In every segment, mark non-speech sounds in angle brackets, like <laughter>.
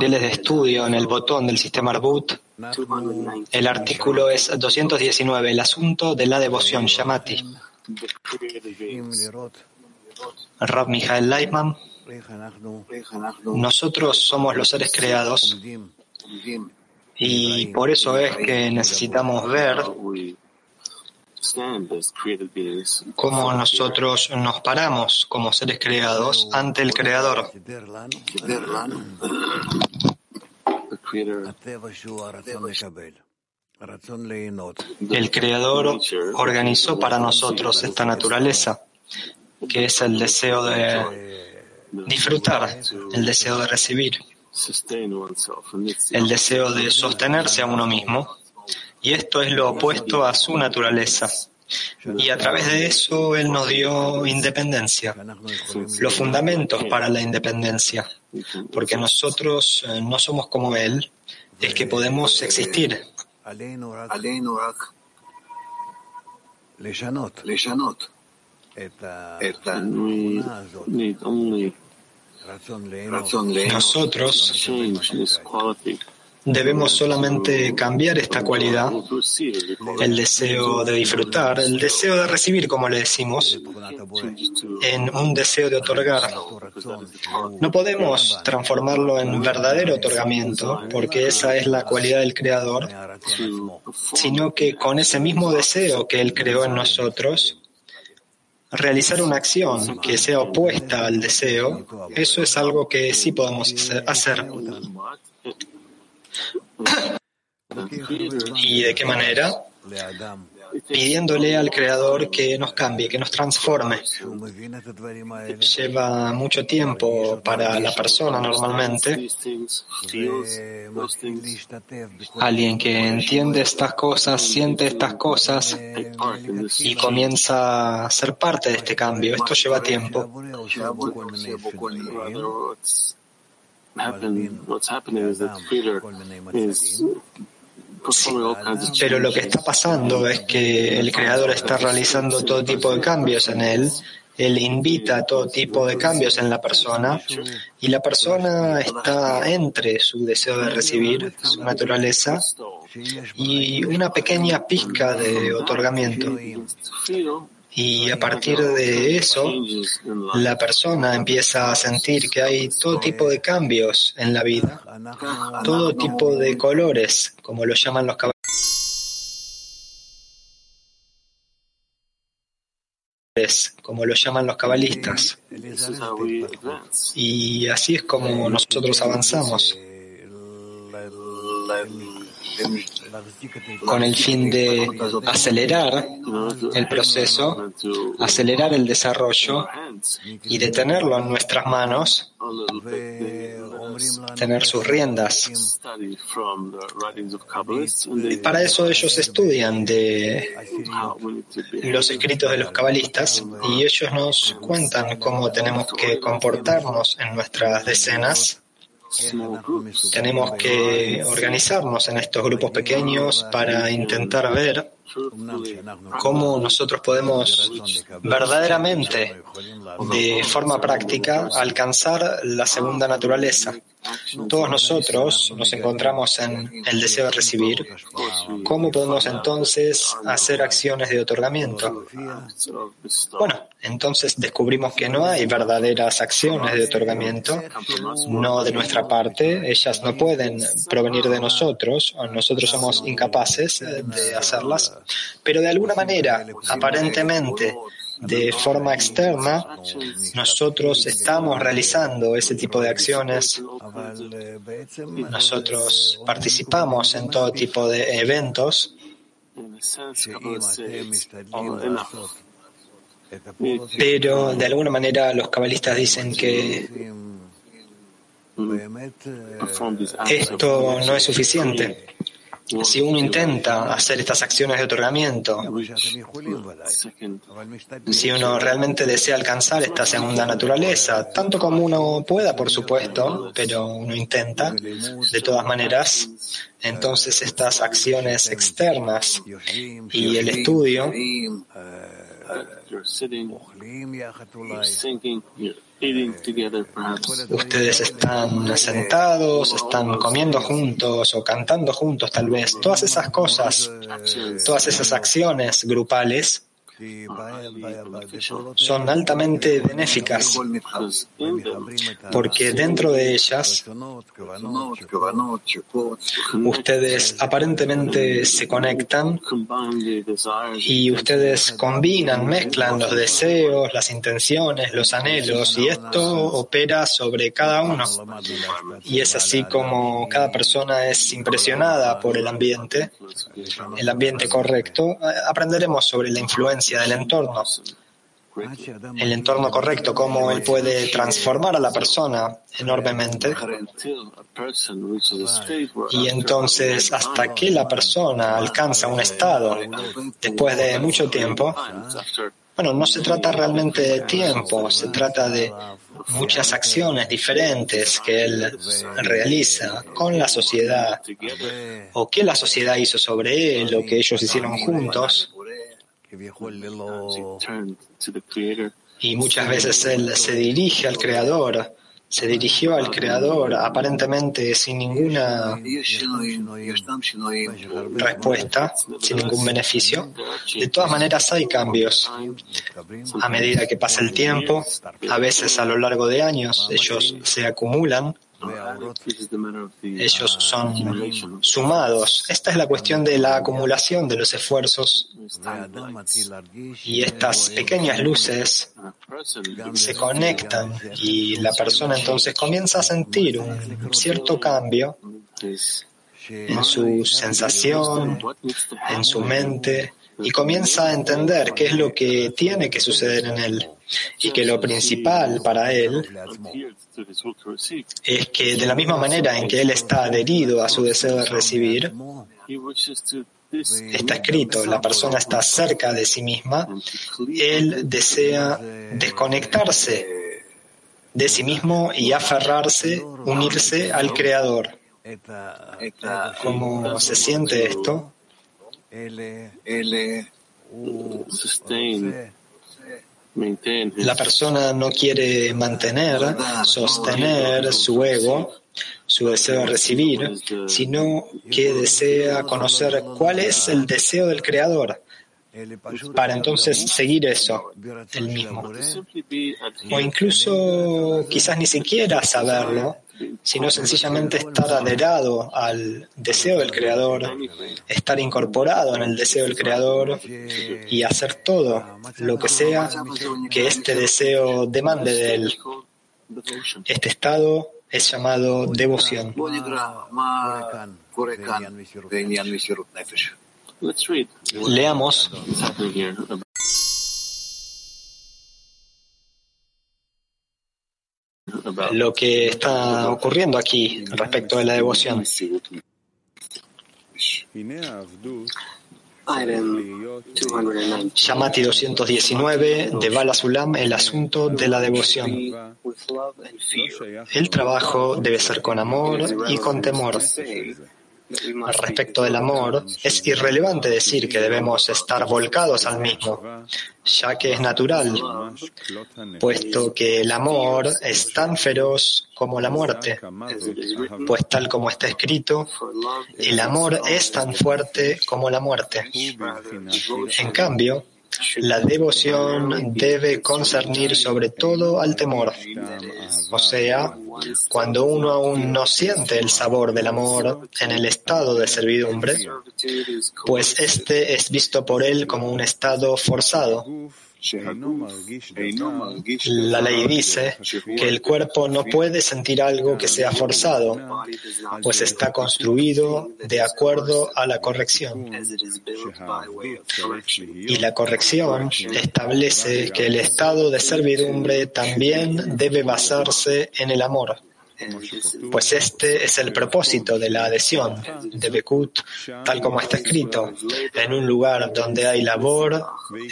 materiales de estudio en el botón del sistema Arbut. El artículo es 219, el asunto de la devoción, Shamati. Rab Michael Leitman. Nosotros somos los seres creados y por eso es que necesitamos ver cómo nosotros nos paramos como seres creados ante el Creador. El Creador organizó para nosotros esta naturaleza, que es el deseo de disfrutar, el deseo de recibir el deseo de sostenerse a uno mismo, y esto es lo opuesto a su naturaleza. Y a través de eso Él nos dio independencia, los fundamentos para la independencia, porque nosotros eh, no somos como Él, es que podemos existir. Nosotros debemos solamente cambiar esta cualidad, el deseo de disfrutar, el deseo de recibir, como le decimos, en un deseo de otorgar. No podemos transformarlo en verdadero otorgamiento, porque esa es la cualidad del Creador, sino que con ese mismo deseo que Él creó en nosotros, realizar una acción que sea opuesta al deseo, eso es algo que sí podemos hacer. <coughs> ¿Y de qué manera? pidiéndole al Creador que nos cambie, que nos transforme. Lleva mucho tiempo para la persona normalmente. Alguien que entiende estas cosas, siente estas cosas y comienza a ser parte de este cambio. Esto lleva tiempo. Pero lo que está pasando es que el Creador está realizando todo tipo de cambios en él. Él invita a todo tipo de cambios en la persona y la persona está entre su deseo de recibir, su naturaleza, y una pequeña pizca de otorgamiento. Y a partir de eso, la persona empieza a sentir que hay todo tipo de cambios en la vida, todo tipo de colores, como lo llaman los como lo llaman los cabalistas. Y así es como nosotros avanzamos con el fin de acelerar el proceso, acelerar el desarrollo y detenerlo en nuestras manos, tener sus riendas. Para eso ellos estudian de los escritos de los cabalistas y ellos nos cuentan cómo tenemos que comportarnos en nuestras decenas tenemos que organizarnos en estos grupos pequeños para intentar ver cómo nosotros podemos verdaderamente, de forma práctica, alcanzar la segunda naturaleza. Todos nosotros nos encontramos en el deseo de recibir. ¿Cómo podemos entonces hacer acciones de otorgamiento? Bueno, entonces descubrimos que no hay verdaderas acciones de otorgamiento, no de nuestra parte. Ellas no pueden provenir de nosotros, o nosotros somos incapaces de hacerlas. Pero de alguna manera, aparentemente, de forma externa, nosotros estamos realizando ese tipo de acciones. Nosotros participamos en todo tipo de eventos. Pero de alguna manera los cabalistas dicen que esto no es suficiente. Si uno intenta hacer estas acciones de otorgamiento, si uno realmente desea alcanzar esta segunda naturaleza, tanto como uno pueda, por supuesto, pero uno intenta de todas maneras, entonces estas acciones externas y el estudio Ustedes están sentados, están comiendo juntos o cantando juntos tal vez. Todas esas cosas, todas esas acciones grupales son altamente benéficas. porque dentro de ellas ustedes aparentemente se conectan y ustedes combinan, mezclan los deseos, las intenciones, los anhelos y esto opera sobre cada uno. Y es así como cada persona es impresionada por el ambiente, el ambiente correcto. Aprenderemos sobre la influencia del entorno, el entorno correcto, cómo él puede transformar a la persona enormemente. Y entonces, hasta que la persona alcanza un estado, después de mucho tiempo, bueno, no se trata realmente de tiempo, se trata de muchas acciones diferentes que él realiza con la sociedad, o que la sociedad hizo sobre él, o que ellos hicieron juntos. Y muchas veces él se dirige al Creador, se dirigió al Creador aparentemente sin ninguna respuesta, sin ningún beneficio. De todas maneras hay cambios. A medida que pasa el tiempo, a veces a lo largo de años, ellos se acumulan ellos son sumados. Esta es la cuestión de la acumulación de los esfuerzos. Y estas pequeñas luces se conectan y la persona entonces comienza a sentir un cierto cambio en su sensación, en su mente, y comienza a entender qué es lo que tiene que suceder en él y que lo principal para él es que de la misma manera en que él está adherido a su deseo de recibir, está escrito, la persona está cerca de sí misma, él desea desconectarse de sí mismo y aferrarse, unirse al Creador. ¿Cómo se siente esto? La persona no quiere mantener, sostener su ego, su deseo de recibir, sino que desea conocer cuál es el deseo del Creador para entonces seguir eso, el mismo. O incluso quizás ni siquiera saberlo, sino sencillamente estar adherado al deseo del Creador, estar incorporado en el deseo del Creador y hacer todo lo que sea que este deseo demande de él. Este estado es llamado devoción. Leamos lo que está ocurriendo aquí respecto de la devoción. Yamati 219 de Bala Sulam, el asunto de la devoción. El trabajo debe ser con amor y con temor. Respecto del amor, es irrelevante decir que debemos estar volcados al mismo, ya que es natural, puesto que el amor es tan feroz como la muerte, pues tal como está escrito, el amor es tan fuerte como la muerte. En cambio, la devoción debe concernir sobre todo al temor, o sea, cuando uno aún no siente el sabor del amor en el estado de servidumbre, pues este es visto por él como un estado forzado. La ley dice que el cuerpo no puede sentir algo que sea forzado, pues está construido de acuerdo a la corrección. Y la corrección establece que el estado de servidumbre también debe basarse en el amor. Pues este es el propósito de la adhesión de Bekut, tal como está escrito. En un lugar donde hay labor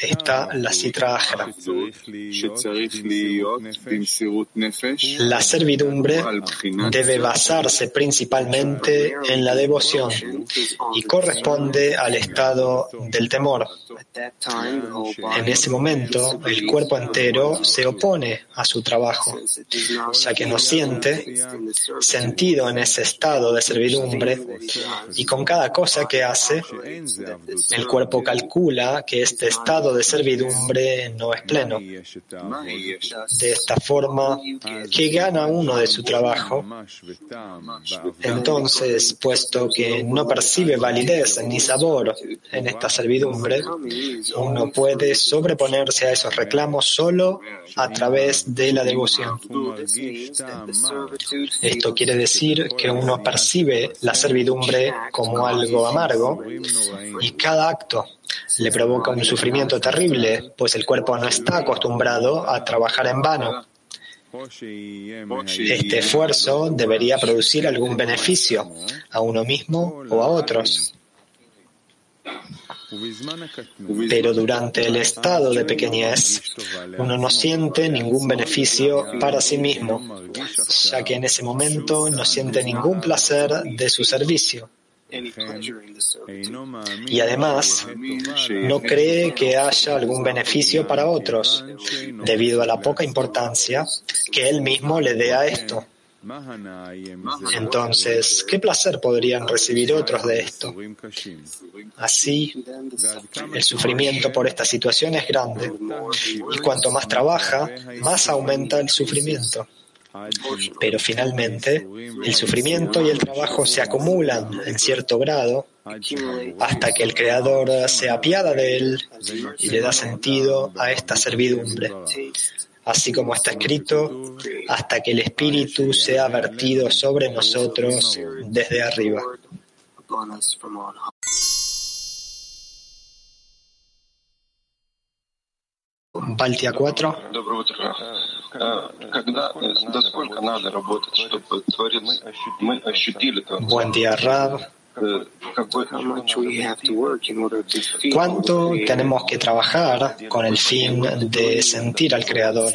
está la citra ajra. La servidumbre debe basarse principalmente en la devoción y corresponde al estado del temor. En ese momento, el cuerpo entero se opone a su trabajo, ya que no siente sentido en ese estado de servidumbre y con cada cosa que hace, el cuerpo calcula que este estado de servidumbre no es pleno. De esta forma, ¿qué gana uno de su trabajo? Entonces, puesto que no percibe validez ni sabor en esta servidumbre, uno puede sobreponerse a esos reclamos solo a través de la devoción. Esto quiere decir que uno percibe la servidumbre como algo amargo y cada acto le provoca un sufrimiento terrible, pues el cuerpo no está acostumbrado a trabajar en vano. Este esfuerzo debería producir algún beneficio a uno mismo o a otros. Pero durante el estado de pequeñez, uno no siente ningún beneficio para sí mismo, ya que en ese momento no siente ningún placer de su servicio. Y además, no cree que haya algún beneficio para otros, debido a la poca importancia que él mismo le dé a esto. Entonces, ¿qué placer podrían recibir otros de esto? Así, el sufrimiento por esta situación es grande y cuanto más trabaja, más aumenta el sufrimiento. Pero finalmente, el sufrimiento y el trabajo se acumulan en cierto grado hasta que el Creador se apiada de él y le da sentido a esta servidumbre así como está escrito, hasta que el Espíritu sea vertido sobre nosotros desde arriba. Baltia 4. Buen día, Rab. ¿Cuánto tenemos que trabajar con el fin de sentir al Creador?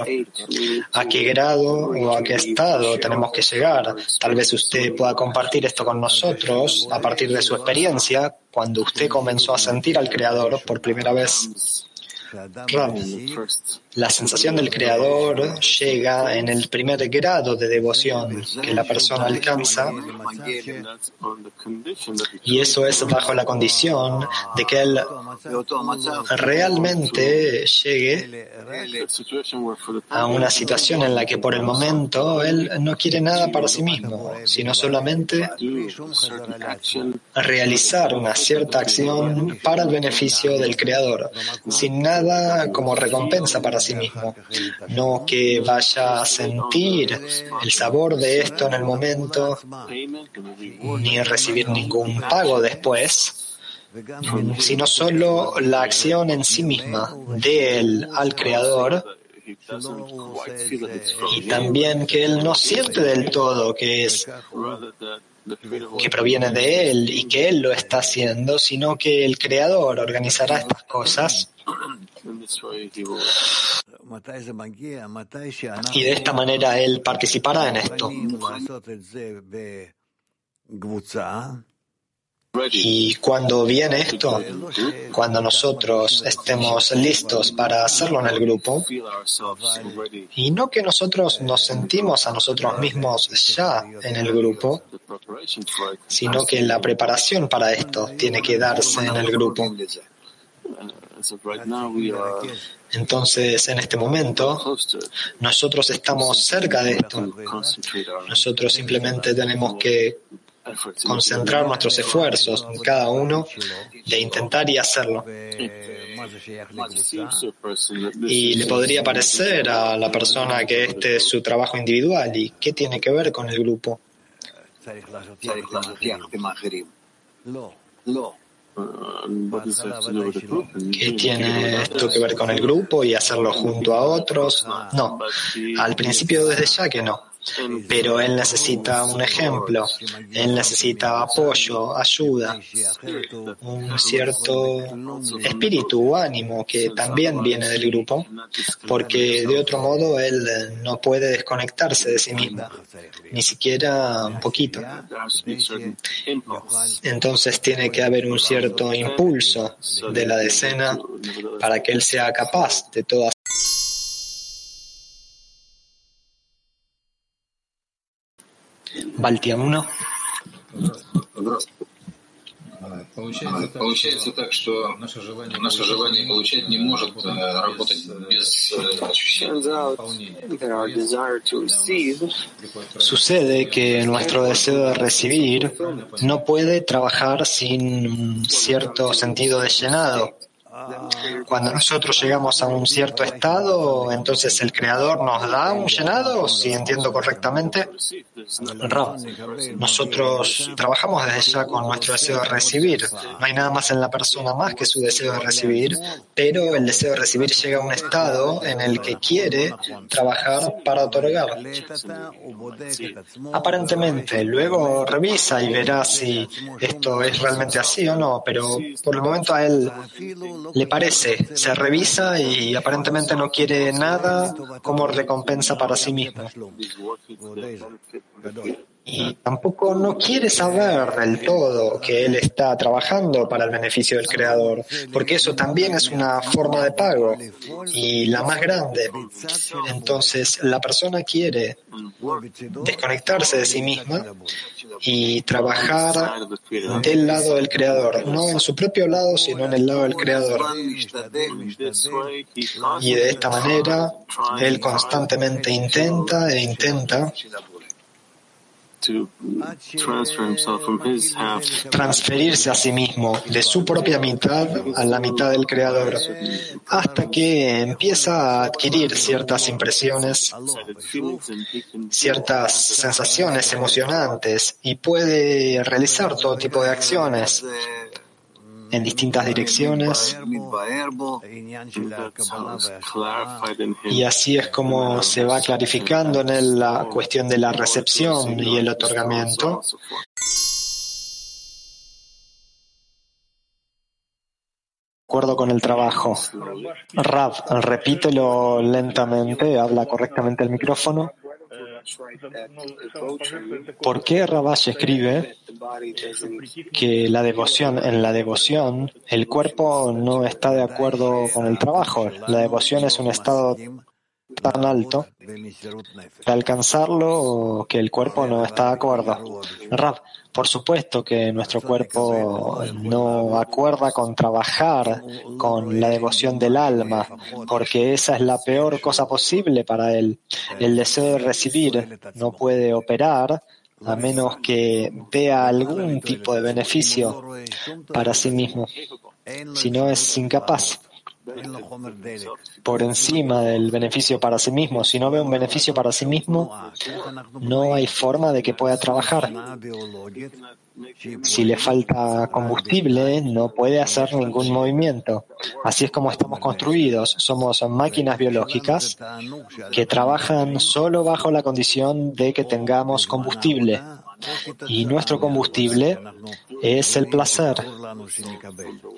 ¿A qué grado o a qué estado tenemos que llegar? Tal vez usted pueda compartir esto con nosotros a partir de su experiencia cuando usted comenzó a sentir al Creador por primera vez. La sensación del creador llega en el primer grado de devoción que la persona alcanza y eso es bajo la condición de que él realmente llegue a una situación en la que por el momento él no quiere nada para sí mismo, sino solamente realizar una cierta acción para el beneficio del creador, sin nada como recompensa para sí mismo. No que vaya a sentir el sabor de esto en el momento, ni recibir ningún pago después, sino solo la acción en sí misma de él al Creador y también que él no siente del todo que es que proviene de él y que él lo está haciendo, sino que el creador organizará estas cosas <clears throat> y de esta manera él participará en esto. Y cuando viene esto, cuando nosotros estemos listos para hacerlo en el grupo, y no que nosotros nos sentimos a nosotros mismos ya en el grupo, sino que la preparación para esto tiene que darse en el grupo. Entonces, en este momento, nosotros estamos cerca de esto. Nosotros simplemente tenemos que concentrar nuestros esfuerzos, cada uno, de intentar y hacerlo. Y le podría parecer a la persona que este es su trabajo individual y qué tiene que ver con el grupo. ¿Qué tiene esto que ver con el grupo y hacerlo junto a otros? No, al principio desde ya que no. Pero él necesita un ejemplo, él necesita apoyo, ayuda, un cierto espíritu o ánimo que también viene del grupo, porque de otro modo él no puede desconectarse de sí mismo, ni siquiera un poquito. Entonces tiene que haber un cierto impulso de la decena para que él sea capaz de todas Baltia 1. Получается так, что наше желание получать не может работать без ощущения Sucede que nuestro deseo de recibir no puede trabajar sin un cierto sentido de llenado. Cuando nosotros llegamos a un cierto estado, entonces el Creador nos da un llenado, si entiendo correctamente. nosotros trabajamos desde ya con nuestro deseo de recibir. No hay nada más en la persona más que su deseo de recibir, pero el deseo de recibir llega a un estado en el que quiere trabajar para otorgar. Aparentemente, luego revisa y verá si esto es realmente así o no, pero por el momento a él le parece, se revisa y aparentemente no quiere nada como recompensa para sí mismo. Y tampoco no quiere saber del todo que él está trabajando para el beneficio del creador, porque eso también es una forma de pago y la más grande. Entonces la persona quiere desconectarse de sí misma y trabajar del lado del creador, no en su propio lado, sino en el lado del creador. Y de esta manera, él constantemente intenta e intenta transferirse a sí mismo de su propia mitad a la mitad del creador hasta que empieza a adquirir ciertas impresiones, ciertas sensaciones emocionantes y puede realizar todo tipo de acciones en distintas direcciones. Y así es como se va clarificando en él la cuestión de la recepción y el otorgamiento. Acuerdo con el trabajo. Rav, repítelo lentamente, habla correctamente el micrófono. ¿Por qué Rabash escribe que la devoción, en la devoción, el cuerpo no está de acuerdo con el trabajo? La devoción es un estado tan alto de alcanzarlo que el cuerpo no está de acuerdo. Rab, por supuesto que nuestro cuerpo no acuerda con trabajar con la devoción del alma, porque esa es la peor cosa posible para él. El deseo de recibir no puede operar a menos que vea algún tipo de beneficio para sí mismo, si no es incapaz por encima del beneficio para sí mismo. Si no ve un beneficio para sí mismo, no hay forma de que pueda trabajar. Si le falta combustible, no puede hacer ningún movimiento. Así es como estamos construidos. Somos máquinas biológicas que trabajan solo bajo la condición de que tengamos combustible. Y nuestro combustible es el placer.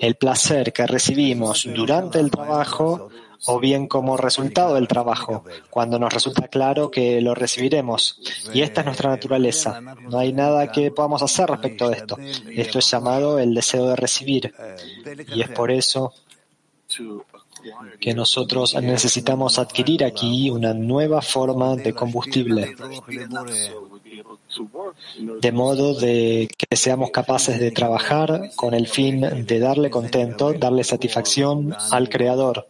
El placer que recibimos durante el trabajo o bien como resultado del trabajo, cuando nos resulta claro que lo recibiremos. Y esta es nuestra naturaleza. No hay nada que podamos hacer respecto de esto. Esto es llamado el deseo de recibir. Y es por eso que nosotros necesitamos adquirir aquí una nueva forma de combustible de modo de que seamos capaces de trabajar con el fin de darle contento, darle satisfacción al Creador.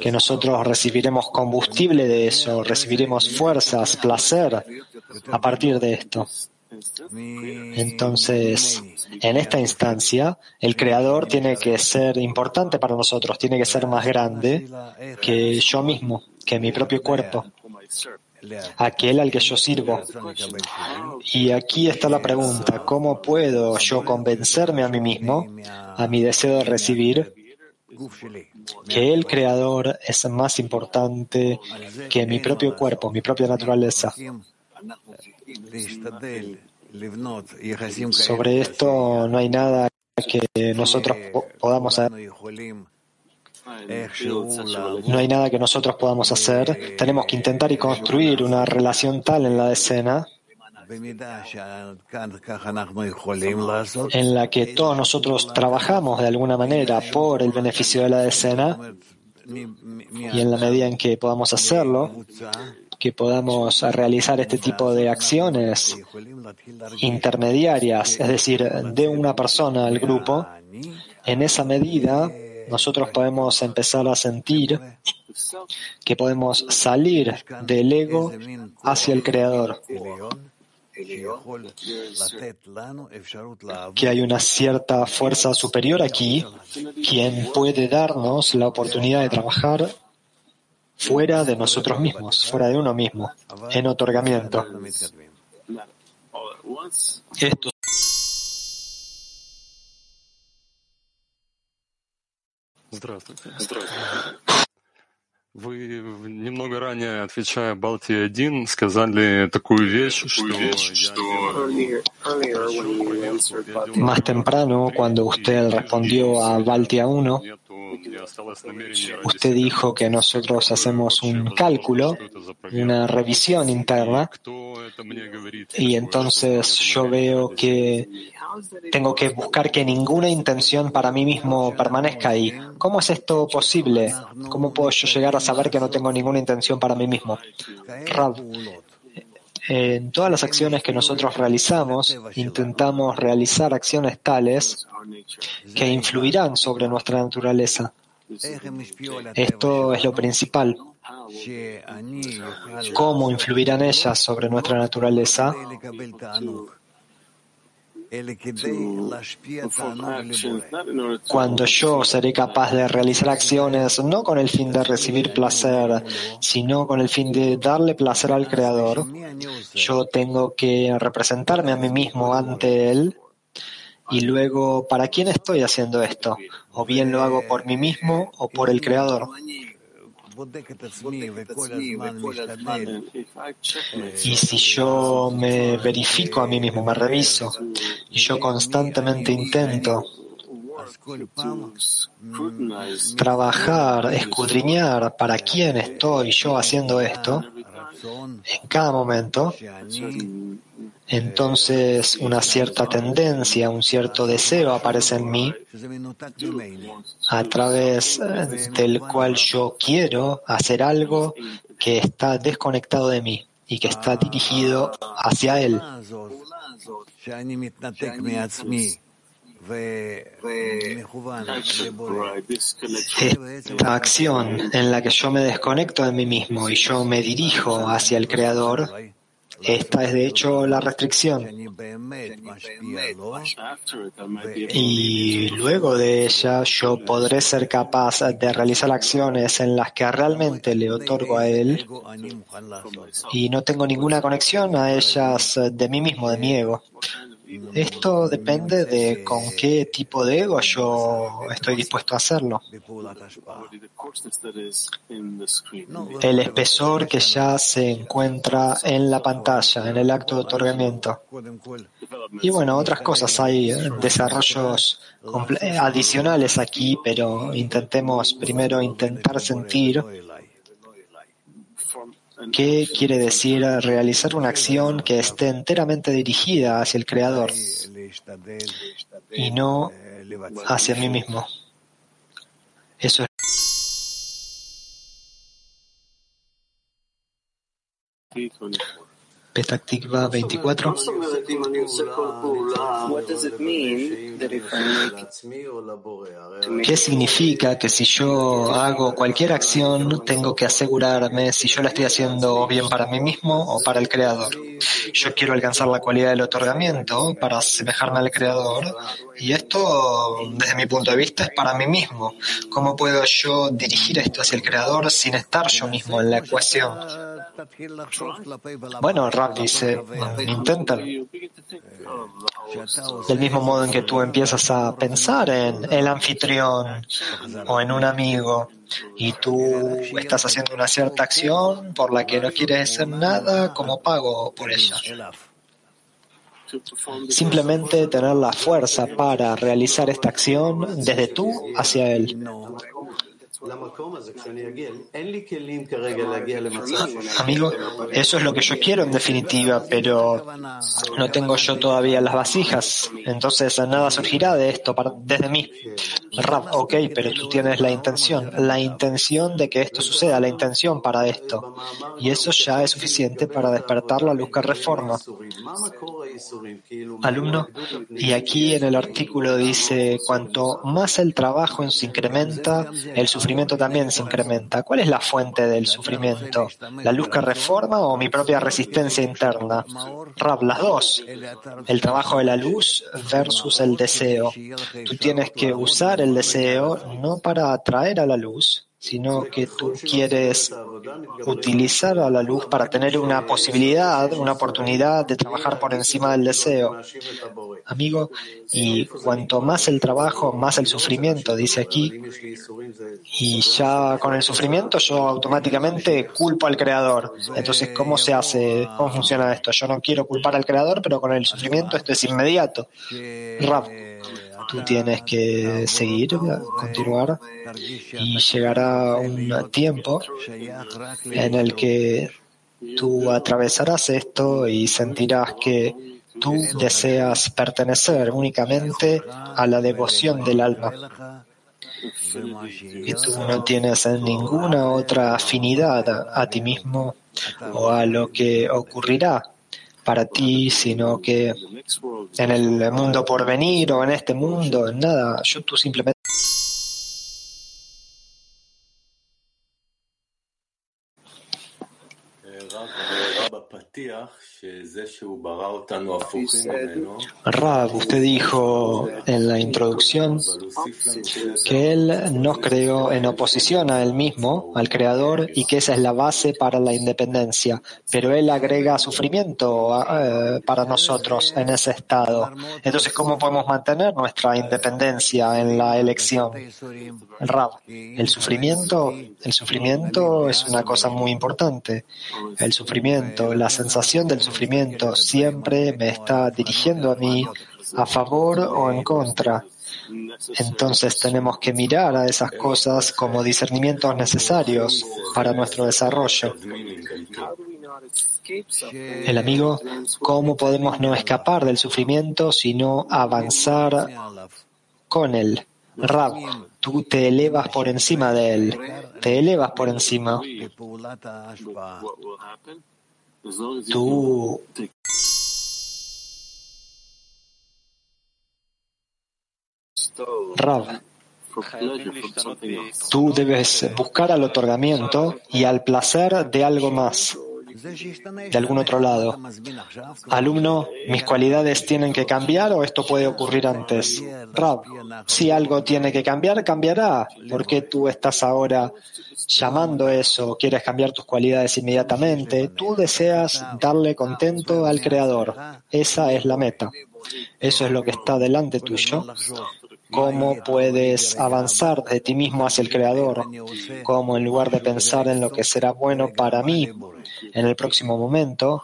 Que nosotros recibiremos combustible de eso, recibiremos fuerzas, placer a partir de esto. Entonces, en esta instancia, el Creador tiene que ser importante para nosotros, tiene que ser más grande que yo mismo, que mi propio cuerpo aquel al que yo sirvo. Y aquí está la pregunta, ¿cómo puedo yo convencerme a mí mismo, a mi deseo de recibir, que el creador es más importante que mi propio cuerpo, mi propia naturaleza. Sobre esto no hay nada que nosotros podamos hacer. No hay nada que nosotros podamos hacer. Tenemos que intentar y construir una relación tal en la escena en la que todos nosotros trabajamos de alguna manera por el beneficio de la escena y en la medida en que podamos hacerlo, que podamos realizar este tipo de acciones intermediarias, es decir, de una persona al grupo, en esa medida nosotros podemos empezar a sentir que podemos salir del ego hacia el creador que hay una cierta fuerza superior aquí, quien puede darnos la oportunidad de trabajar fuera de nosotros mismos, fuera de uno mismo, en otorgamiento. Esto Вы немного ранее, отвечая Балтии-1, сказали такую вещь, что... Más temprano, cuando usted respondió a Baltia 1, Usted dijo que nosotros hacemos un cálculo, una revisión interna, y entonces yo veo que tengo que buscar que ninguna intención para mí mismo permanezca ahí. ¿Cómo es esto posible? ¿Cómo puedo yo llegar a saber que no tengo ninguna intención para mí mismo? En todas las acciones que nosotros realizamos, intentamos realizar acciones tales que influirán sobre nuestra naturaleza. Esto es lo principal. ¿Cómo influirán ellas sobre nuestra naturaleza? Cuando yo seré capaz de realizar acciones no con el fin de recibir placer, sino con el fin de darle placer al Creador, yo tengo que representarme a mí mismo ante Él y luego, ¿para quién estoy haciendo esto? O bien lo hago por mí mismo o por el Creador. Y si yo me verifico a mí mismo, me reviso, y yo constantemente intento trabajar, escudriñar para quién estoy yo haciendo esto, en cada momento, entonces una cierta tendencia, un cierto deseo aparece en mí a través eh, del cual yo quiero hacer algo que está desconectado de mí y que está dirigido hacia él. Esta acción en la que yo me desconecto de mí mismo y yo me dirijo hacia el Creador esta es de hecho la restricción. Y luego de ella yo podré ser capaz de realizar acciones en las que realmente le otorgo a él y no tengo ninguna conexión a ellas de mí mismo, de mi ego. Esto depende de con qué tipo de ego yo estoy dispuesto a hacerlo. El espesor que ya se encuentra en la pantalla, en el acto de otorgamiento. Y bueno, otras cosas, hay desarrollos adicionales aquí, pero intentemos primero intentar sentir ¿Qué quiere decir realizar una acción que esté enteramente dirigida hacia el Creador y no hacia mí mismo? Eso es. 24. ¿Qué significa que si yo hago cualquier acción tengo que asegurarme si yo la estoy haciendo bien para mí mismo o para el Creador? yo quiero alcanzar la cualidad del otorgamiento para asemejarme al Creador y esto, desde mi punto de vista, es para mí mismo. ¿Cómo puedo yo dirigir esto hacia el Creador sin estar yo mismo en la ecuación? Bueno, Dice, inténtalo. Del mismo modo en que tú empiezas a pensar en el anfitrión o en un amigo y tú estás haciendo una cierta acción por la que no quieres hacer nada como pago por ella. Simplemente tener la fuerza para realizar esta acción desde tú hacia él. Amigo, eso es lo que yo quiero en definitiva, pero no tengo yo todavía las vasijas, entonces nada surgirá de esto desde mí. Rap, ok, pero tú tienes la intención, la intención de que esto suceda, la intención para esto. Y eso ya es suficiente para despertar la luz que reforma. Alumno, y aquí en el artículo dice, cuanto más el trabajo se incrementa, el sufrimiento también se incrementa. ¿Cuál es la fuente del sufrimiento? ¿La luz que reforma o mi propia resistencia interna? Rab, las dos. El trabajo de la luz versus el deseo. Tú tienes que usar el deseo no para atraer a la luz, sino que tú quieres utilizar a la luz para tener una posibilidad, una oportunidad de trabajar por encima del deseo. Amigo, y cuanto más el trabajo, más el sufrimiento, dice aquí, y ya con el sufrimiento yo automáticamente culpo al creador. Entonces, ¿cómo se hace? ¿Cómo funciona esto? Yo no quiero culpar al creador, pero con el sufrimiento esto es inmediato. Tú tienes que seguir, continuar y llegará un tiempo en el que tú atravesarás esto y sentirás que tú deseas pertenecer únicamente a la devoción del alma. Y tú no tienes ninguna otra afinidad a ti mismo o a lo que ocurrirá para ti, sino que en el mundo por venir o en este mundo, en nada, yo tú simplemente Rab, usted dijo en la introducción que él nos creó en oposición a él mismo, al creador, y que esa es la base para la independencia. Pero él agrega sufrimiento eh, para nosotros en ese estado. Entonces, ¿cómo podemos mantener nuestra independencia en la elección? Rab, el sufrimiento, el sufrimiento es una cosa muy importante. El sufrimiento, la sensación del sufrimiento siempre me está dirigiendo a mí a favor o en contra. Entonces tenemos que mirar a esas cosas como discernimientos necesarios para nuestro desarrollo. El amigo, ¿cómo podemos no escapar del sufrimiento sino avanzar con él? Rab, tú te elevas por encima de él, te elevas por encima. Tú Rav, tú debes buscar al otorgamiento y al placer de algo más, de algún otro lado. Alumno, ¿mis cualidades tienen que cambiar o esto puede ocurrir antes? Rav, si algo tiene que cambiar, cambiará. ¿Por qué tú estás ahora llamando eso? ¿Quieres cambiar tus cualidades inmediatamente? Tú deseas darle contento al Creador. Esa es la meta. Eso es lo que está delante tuyo cómo puedes avanzar de ti mismo hacia el Creador, cómo en lugar de pensar en lo que será bueno para mí en el próximo momento,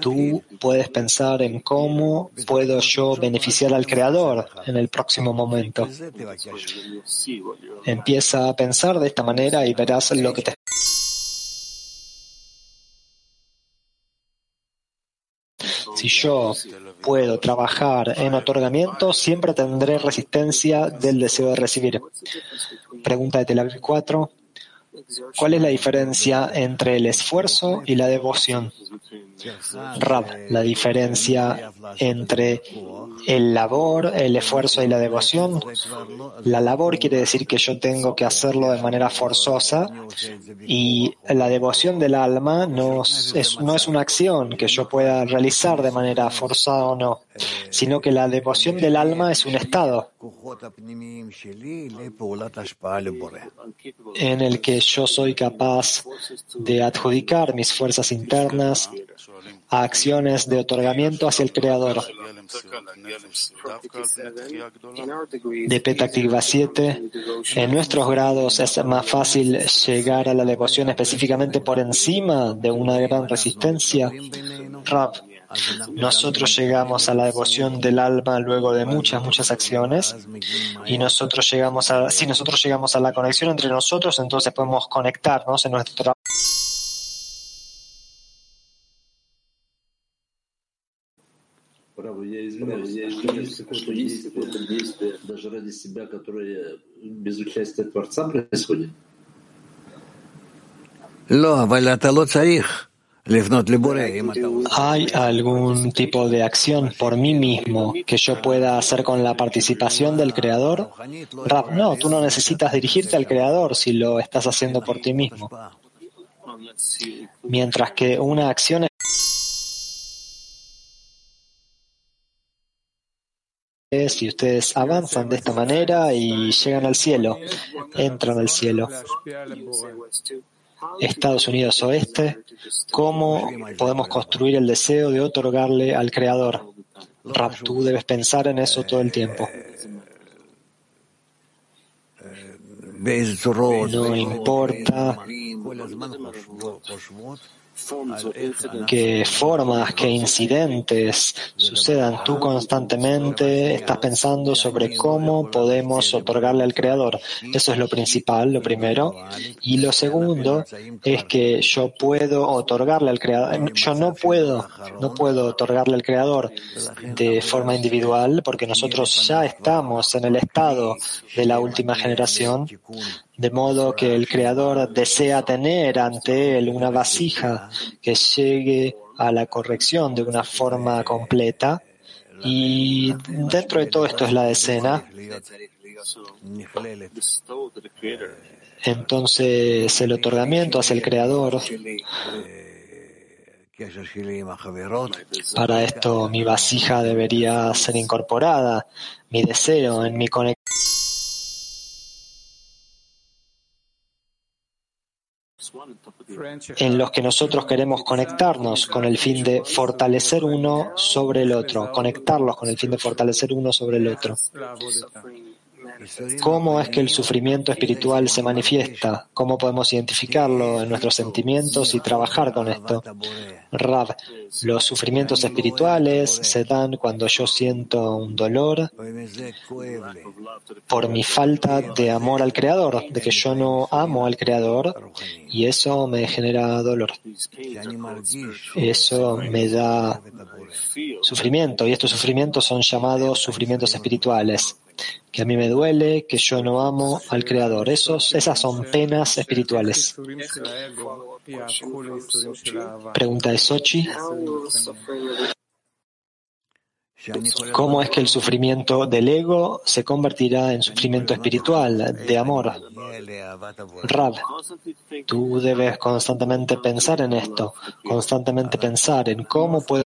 tú puedes pensar en cómo puedo yo beneficiar al Creador en el próximo momento. Empieza a pensar de esta manera y verás lo que te Si yo puedo trabajar en otorgamiento, siempre tendré resistencia del deseo de recibir. Pregunta de Tel Aviv 4. ¿Cuál es la diferencia entre el esfuerzo y la devoción? Rab, la diferencia entre el labor, el esfuerzo y la devoción. La labor quiere decir que yo tengo que hacerlo de manera forzosa y la devoción del alma no es, no es una acción que yo pueda realizar de manera forzada o no, sino que la devoción del alma es un estado en el que yo soy capaz de adjudicar mis fuerzas internas a acciones de otorgamiento hacia el Creador. De Petaktikva 7, en nuestros grados es más fácil llegar a la devoción específicamente por encima de una gran resistencia. Rab, nosotros llegamos a la devoción del alma luego de muchas, muchas acciones y nosotros llegamos si nosotros llegamos a la conexión entre nosotros, entonces podemos conectarnos en nuestro trabajo. ¿Hay algún tipo de acción por mí mismo que yo pueda hacer con la participación del Creador? Rab, no, tú no necesitas dirigirte al Creador si lo estás haciendo por ti mismo. Mientras que una acción es si ustedes avanzan de esta manera y llegan al cielo, entran al cielo. Estados Unidos Oeste, cómo podemos construir el deseo de otorgarle al Creador. Rap, tú debes pensar en eso todo el tiempo. No importa que formas, que incidentes sucedan. Tú constantemente estás pensando sobre cómo podemos otorgarle al Creador. Eso es lo principal, lo primero. Y lo segundo es que yo puedo otorgarle al Creador. Yo no puedo, no puedo otorgarle al Creador de forma individual porque nosotros ya estamos en el estado de la última generación de modo que el Creador desea tener ante él una vasija que llegue a la corrección de una forma completa. Y dentro de todo esto es la escena. Entonces el otorgamiento hacia el Creador. Para esto mi vasija debería ser incorporada, mi deseo en mi conexión en los que nosotros queremos conectarnos con el fin de fortalecer uno sobre el otro, conectarlos con el fin de fortalecer uno sobre el otro. ¿Cómo es que el sufrimiento espiritual se manifiesta? ¿Cómo podemos identificarlo en nuestros sentimientos y trabajar con esto? Rab, los sufrimientos espirituales se dan cuando yo siento un dolor por mi falta de amor al Creador, de que yo no amo al Creador y eso me genera dolor. Eso me da sufrimiento y estos sufrimientos son llamados sufrimientos espirituales que a mí me duele, que yo no amo al Creador. Esos, esas son penas espirituales. Pregunta de Sochi. ¿Cómo es que el sufrimiento del ego se convertirá en sufrimiento espiritual, de amor? Rab, tú debes constantemente pensar en esto, constantemente pensar en cómo puedo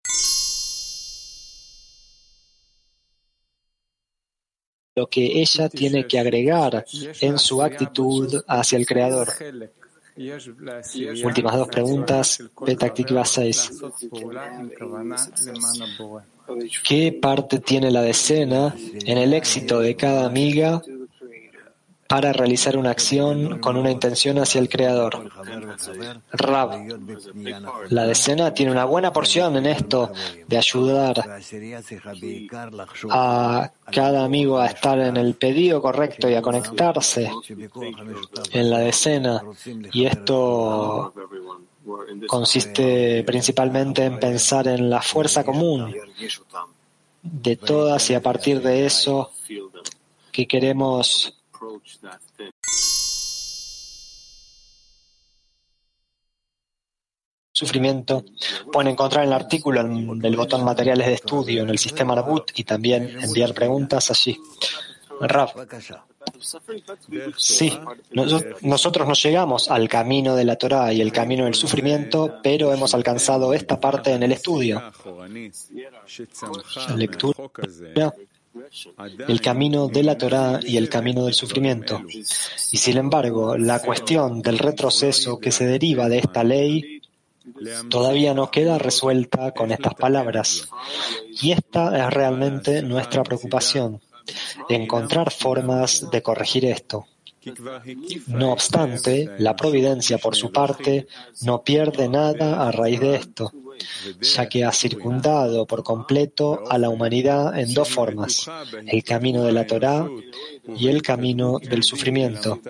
lo que ella tiene que agregar en su actitud hacia el Creador. Últimas dos preguntas, Petaktikva 6. ¿Qué parte tiene la decena en el éxito de cada amiga para realizar una acción con una intención hacia el Creador. Rab, la decena tiene una buena porción en esto de ayudar a cada amigo a estar en el pedido correcto y a conectarse en la decena. Y esto consiste principalmente en pensar en la fuerza común de todas y a partir de eso que queremos sufrimiento pueden encontrar el artículo del botón materiales de estudio en el sistema Nabut y también enviar preguntas allí. Raf, sí, nosotros no llegamos al camino de la Torah y el camino del sufrimiento, pero hemos alcanzado esta parte en el estudio. La lectura el camino de la Torah y el camino del sufrimiento. Y sin embargo, la cuestión del retroceso que se deriva de esta ley todavía no queda resuelta con estas palabras. Y esta es realmente nuestra preocupación encontrar formas de corregir esto. No obstante, la providencia, por su parte, no pierde nada a raíz de esto ya que ha circundado por completo a la humanidad en dos formas, el camino de la Torá y el camino del sufrimiento,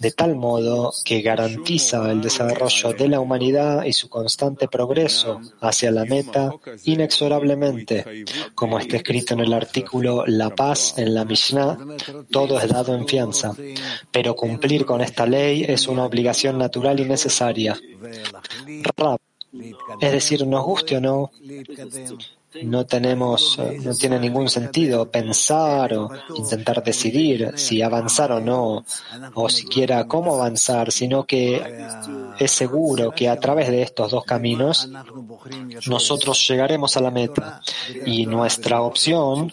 de tal modo que garantiza el desarrollo de la humanidad y su constante progreso hacia la meta inexorablemente, como está escrito en el artículo La paz en la Mishnah, todo es dado en fianza, pero cumplir con esta ley es una obligación natural y necesaria. Es decir, nos guste o no, no tenemos, eh, no tiene ningún sentido pensar o intentar decidir si avanzar o no, o siquiera cómo avanzar, sino que es seguro que a través de estos dos caminos nosotros llegaremos a la meta. Y nuestra opción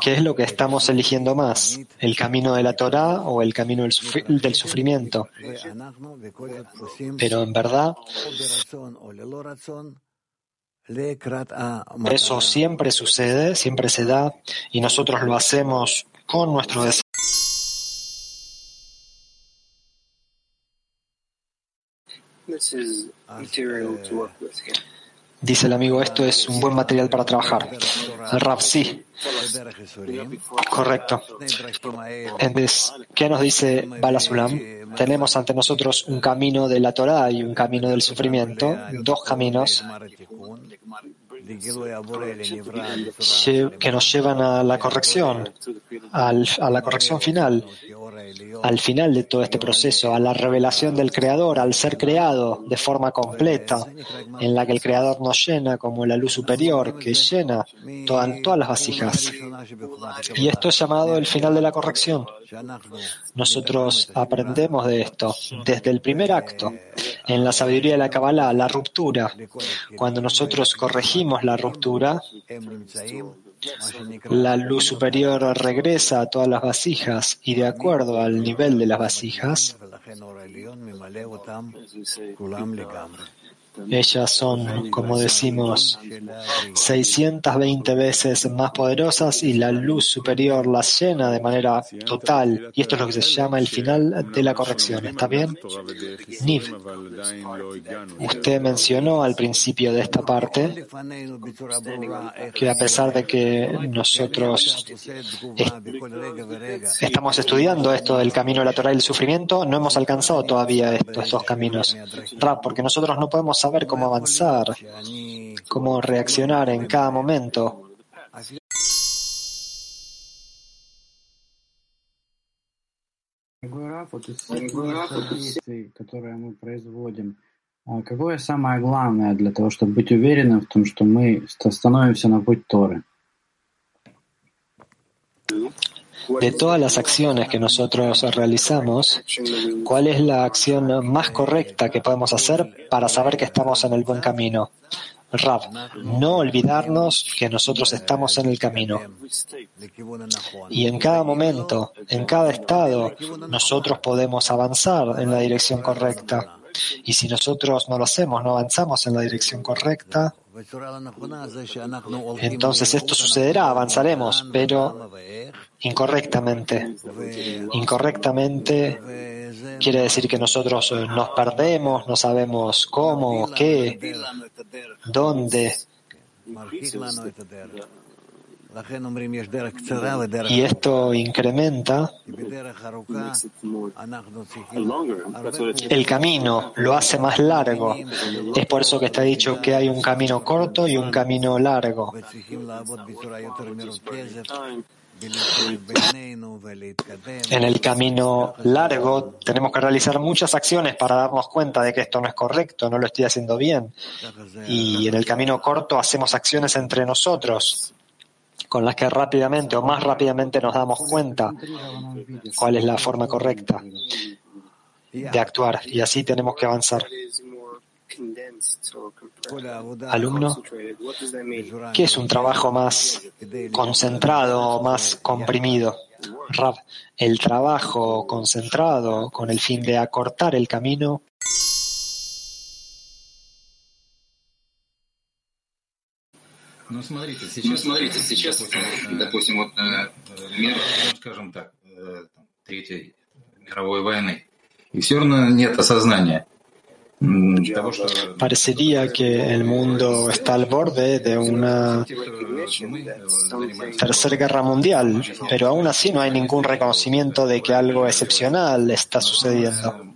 ¿Qué es lo que estamos eligiendo más? ¿El camino de la Torah o el camino del, sufrimiento? Pero en verdad, eso siempre sucede, siempre se da, y nosotros lo hacemos con nuestro deseo. Dice el amigo, esto es un buen material para trabajar. El Rav, sí. Correcto. Entonces, ¿qué nos dice Balasulam? Tenemos ante nosotros un camino de la Torah y un camino del sufrimiento, dos caminos que nos llevan a la corrección, a la corrección final, al final de todo este proceso, a la revelación del Creador, al ser creado de forma completa, en la que el Creador nos llena como la luz superior que llena todas, todas las vasijas. Y esto es llamado el final de la corrección. Nosotros aprendemos de esto desde el primer acto, en la sabiduría de la Kabbalah, la ruptura. Cuando nosotros corregimos la ruptura, la luz superior regresa a todas las vasijas y de acuerdo al nivel de las vasijas, ellas son, como decimos, 620 veces más poderosas y la luz superior las llena de manera total. Y esto es lo que se llama el final de la corrección. ¿Está bien? Niv, usted mencionó al principio de esta parte que a pesar de que nosotros estamos estudiando esto del camino lateral y el sufrimiento, no hemos alcanzado todavía estos dos caminos. porque nosotros no podemos saber cómo avanzar, cómo reaccionar en cada momento. какое самое главное для того, чтобы быть уверенным в том, что мы становимся на путь Торы? De todas las acciones que nosotros realizamos, ¿cuál es la acción más correcta que podemos hacer para saber que estamos en el buen camino? Rab, no olvidarnos que nosotros estamos en el camino. Y en cada momento, en cada estado, nosotros podemos avanzar en la dirección correcta. Y si nosotros no lo hacemos, no avanzamos en la dirección correcta, entonces esto sucederá, avanzaremos, pero incorrectamente. Incorrectamente quiere decir que nosotros eh, nos perdemos, no sabemos cómo, qué, dónde. Y esto incrementa el camino, lo hace más largo. Es por eso que está dicho que hay un camino corto y un camino largo. En el camino largo tenemos que realizar muchas acciones para darnos cuenta de que esto no es correcto, no lo estoy haciendo bien. Y en el camino corto hacemos acciones entre nosotros con las que rápidamente o más rápidamente nos damos cuenta cuál es la forma correcta de actuar y así tenemos que avanzar. Alumno, ¿qué es un trabajo más concentrado, más comprimido? Rab, el trabajo concentrado con el fin de acortar el camino Ну, смотрите, сейчас, ну, смотрите, сейчас, допустим, допустим вот э, мир, ну, скажем так, э, Третьей мировой войны. Y все равно нет осознания. Parecería que el mundo está al borde de una tercera guerra mundial, pero aún así no hay ningún reconocimiento de que algo excepcional está sucediendo.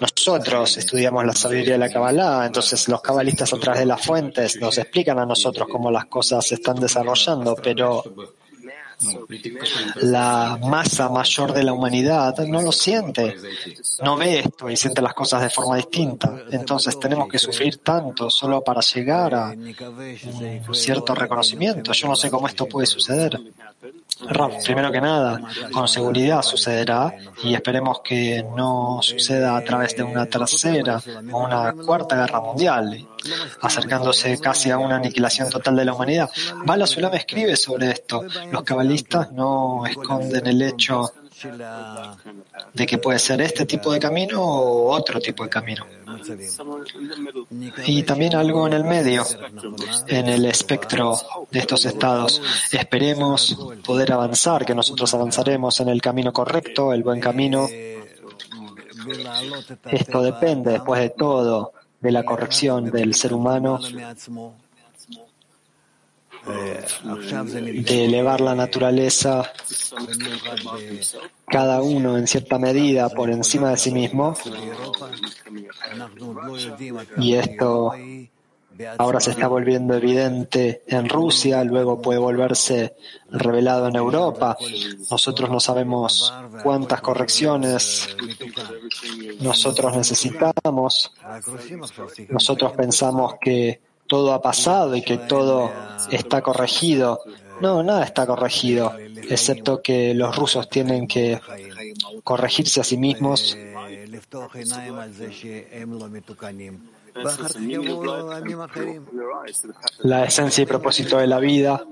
Nosotros estudiamos la sabiduría de la Kabbalah, entonces los cabalistas a través de las fuentes nos explican a nosotros cómo las cosas se están desarrollando, pero la masa mayor de la humanidad no lo siente, no ve esto y siente las cosas de forma distinta. Entonces tenemos que sufrir tanto solo para llegar a un cierto reconocimiento. Yo no sé cómo esto puede suceder. Primero que nada, con seguridad sucederá y esperemos que no suceda a través de una tercera o una cuarta guerra mundial, acercándose casi a una aniquilación total de la humanidad. Bala Sulam escribe sobre esto. Los cabalistas no esconden el hecho de que puede ser este tipo de camino o otro tipo de camino. Y también algo en el medio, en el espectro de estos estados. Esperemos poder avanzar, que nosotros avanzaremos en el camino correcto, el buen camino. Esto depende, después de todo, de la corrección del ser humano de elevar la naturaleza, cada uno en cierta medida por encima de sí mismo. Y esto ahora se está volviendo evidente en Rusia, luego puede volverse revelado en Europa. Nosotros no sabemos cuántas correcciones nosotros necesitamos. Nosotros pensamos que todo ha pasado y que todo está corregido. No, nada está corregido, excepto que los rusos tienen que corregirse a sí mismos. La esencia y propósito de la vida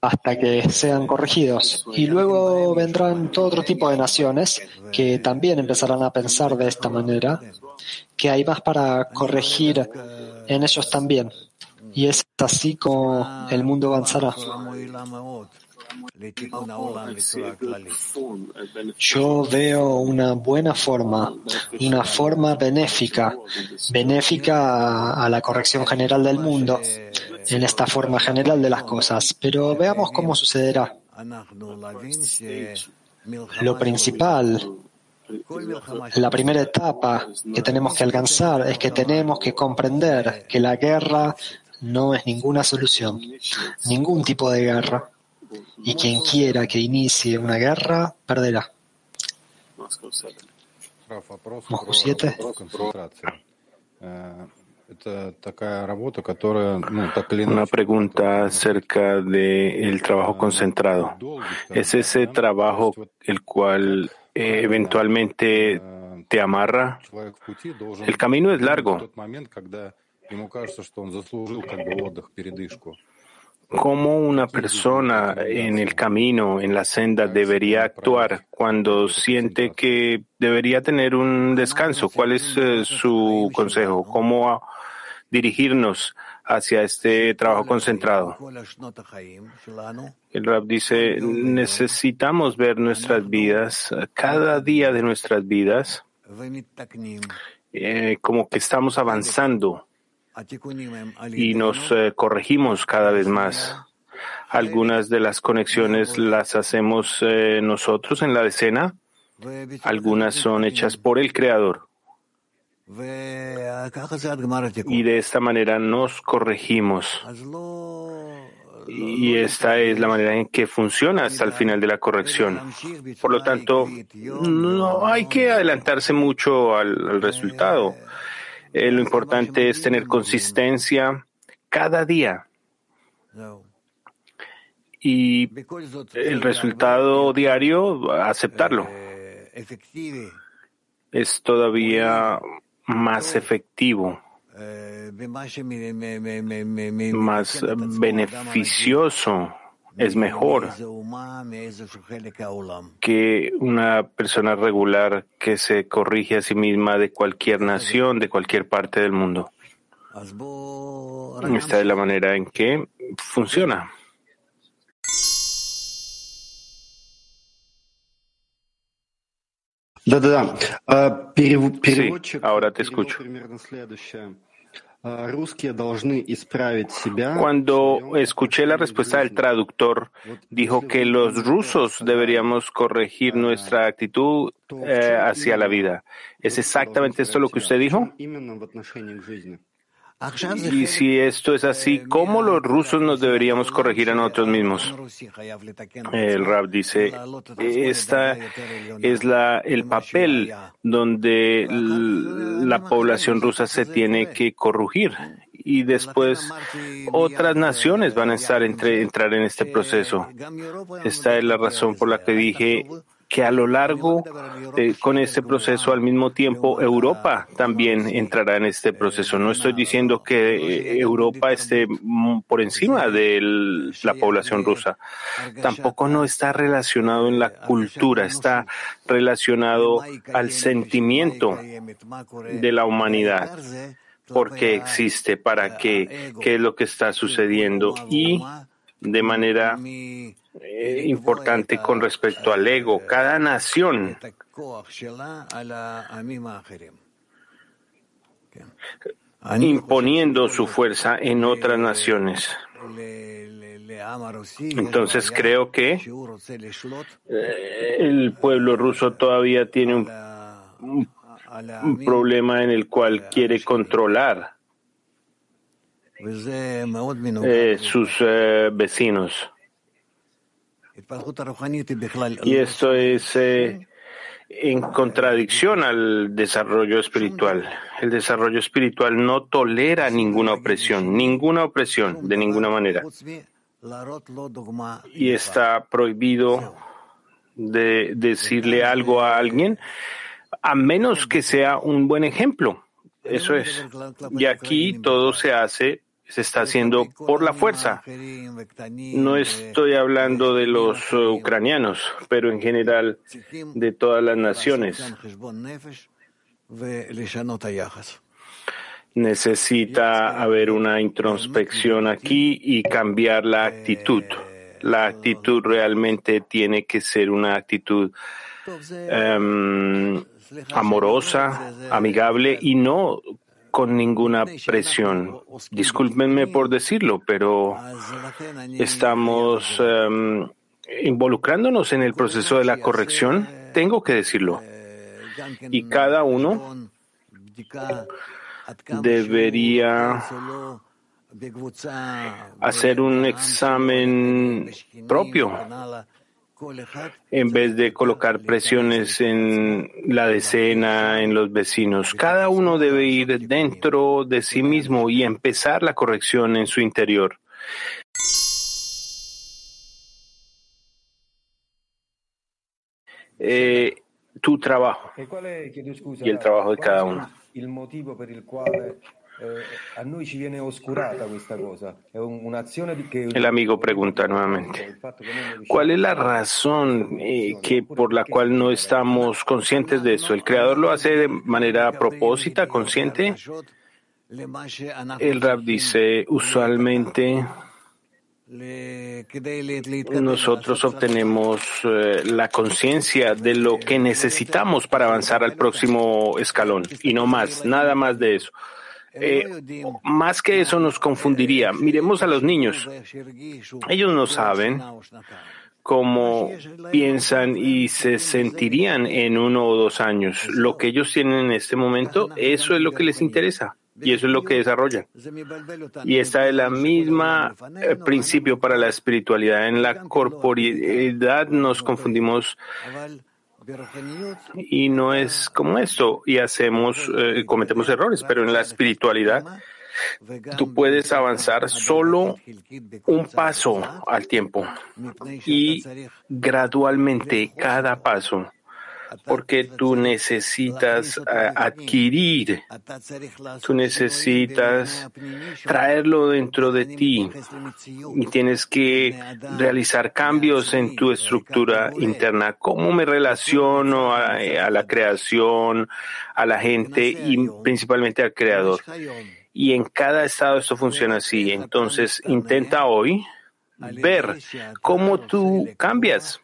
hasta que sean corregidos. Y luego vendrán todo otro tipo de naciones que también empezarán a pensar de esta manera, que hay más para corregir en ellos también. Y es así como el mundo avanzará. Yo veo una buena forma, una forma benéfica, benéfica a, la corrección general del mundo, en esta forma general de las cosas. Pero veamos cómo sucederá. Lo principal la primera etapa que tenemos que alcanzar es que tenemos que comprender que la guerra no es ninguna solución, ningún tipo de guerra. Y quien quiera que inicie una guerra, perderá. Moscú 7. Una pregunta acerca del trabajo concentrado. ¿Es ese trabajo el cual eh, eventualmente te amarra. El camino es largo. ¿Cómo una persona en el camino, en la senda, debería actuar cuando siente que debería tener un descanso? ¿Cuál es eh, su consejo? ¿Cómo dirigirnos hacia este trabajo concentrado. El Rab dice, necesitamos ver nuestras vidas, cada día de nuestras vidas, eh, como que estamos avanzando y nos eh, corregimos cada vez más. Algunas de las conexiones las hacemos eh, nosotros en la decena, algunas son hechas por el Creador. Y de esta manera nos corregimos. Y esta es la manera en que funciona hasta el final de la corrección. Por lo tanto, no hay que adelantarse mucho al, al resultado. Eh, lo importante es tener consistencia cada día. Y el resultado diario, aceptarlo. Es todavía más efectivo más beneficioso, es mejor que una persona regular que se corrige a sí misma de cualquier nación, de cualquier parte del mundo. Esta es la manera en que funciona. Sí, ahora te escucho. Cuando escuché la respuesta del traductor, dijo que los rusos deberíamos corregir nuestra actitud eh, hacia la vida. ¿Es exactamente esto lo que usted dijo? Y si esto es así, ¿cómo los rusos nos deberíamos corregir a nosotros mismos? El Rab dice, esta es la, el papel donde la población rusa se tiene que corregir y después otras naciones van a estar entre, entrar en este proceso. Esta es la razón por la que dije que a lo largo con este proceso al mismo tiempo Europa también entrará en este proceso. No estoy diciendo que eh, Europa esté por encima de la población rusa. Tampoco no está relacionado en la cultura, está relacionado al sentimiento de la humanidad. ¿Por qué existe? ¿Para qué? ¿Qué es lo que está sucediendo? Y de manera eh, importante con respecto al ego. Cada nación imponiendo su fuerza en otras naciones. Entonces creo que eh, el pueblo ruso todavía tiene un, problema en el cual quiere controlar eh, sus vecinos. Y esto es eh, en contradicción al desarrollo espiritual. El desarrollo espiritual no tolera ninguna opresión, ninguna opresión, de ninguna manera. Y está prohibido de decirle algo a alguien a menos que sea un buen ejemplo. Eso es. Y aquí todo se hace se está haciendo por la fuerza. No estoy hablando de los ucranianos, pero en general de todas las naciones. Necesita haber una introspección aquí y cambiar la actitud. La actitud realmente tiene que ser una actitud em, amorosa, amigable y no con ninguna presión. Discúlpenme por decirlo, pero estamos em, involucrándonos en el proceso de la corrección. Tengo que decirlo. Y cada uno debería hacer un examen propio en vez de colocar presiones en la decena, en los vecinos. Cada uno debe ir dentro de sí mismo y empezar la corrección en su interior. Eh, tu trabajo y el trabajo de cada uno. El amigo pregunta nuevamente, ¿cuál es la razón eh, que por la cual no estamos conscientes de eso? ¿El creador lo hace de manera propósita, consciente? El rap dice, usualmente nosotros obtenemos eh, la conciencia de lo que necesitamos para avanzar al próximo escalón y no más, nada más de eso. Eh, más que eso nos confundiría. Miremos a los niños. Ellos no saben cómo piensan y se sentirían en uno o dos años. Lo que ellos tienen en este momento, eso es lo que les interesa. y eso es lo que desarrollan. Y esta es la misma eh, principio para la espiritualidad. En la corporeidad nos confundimos y no es como esto y hacemos, eh, cometemos errores, pero en la espiritualidad tú puedes avanzar solo un paso al tiempo y gradualmente cada paso porque tú necesitas adquirir, tú necesitas traerlo dentro de ti y tienes que realizar cambios en tu estructura interna. ¿Cómo me relaciono a la creación, a la gente y principalmente al creador? Y en cada estado esto funciona así. Entonces intenta hoy ver cómo tú cambias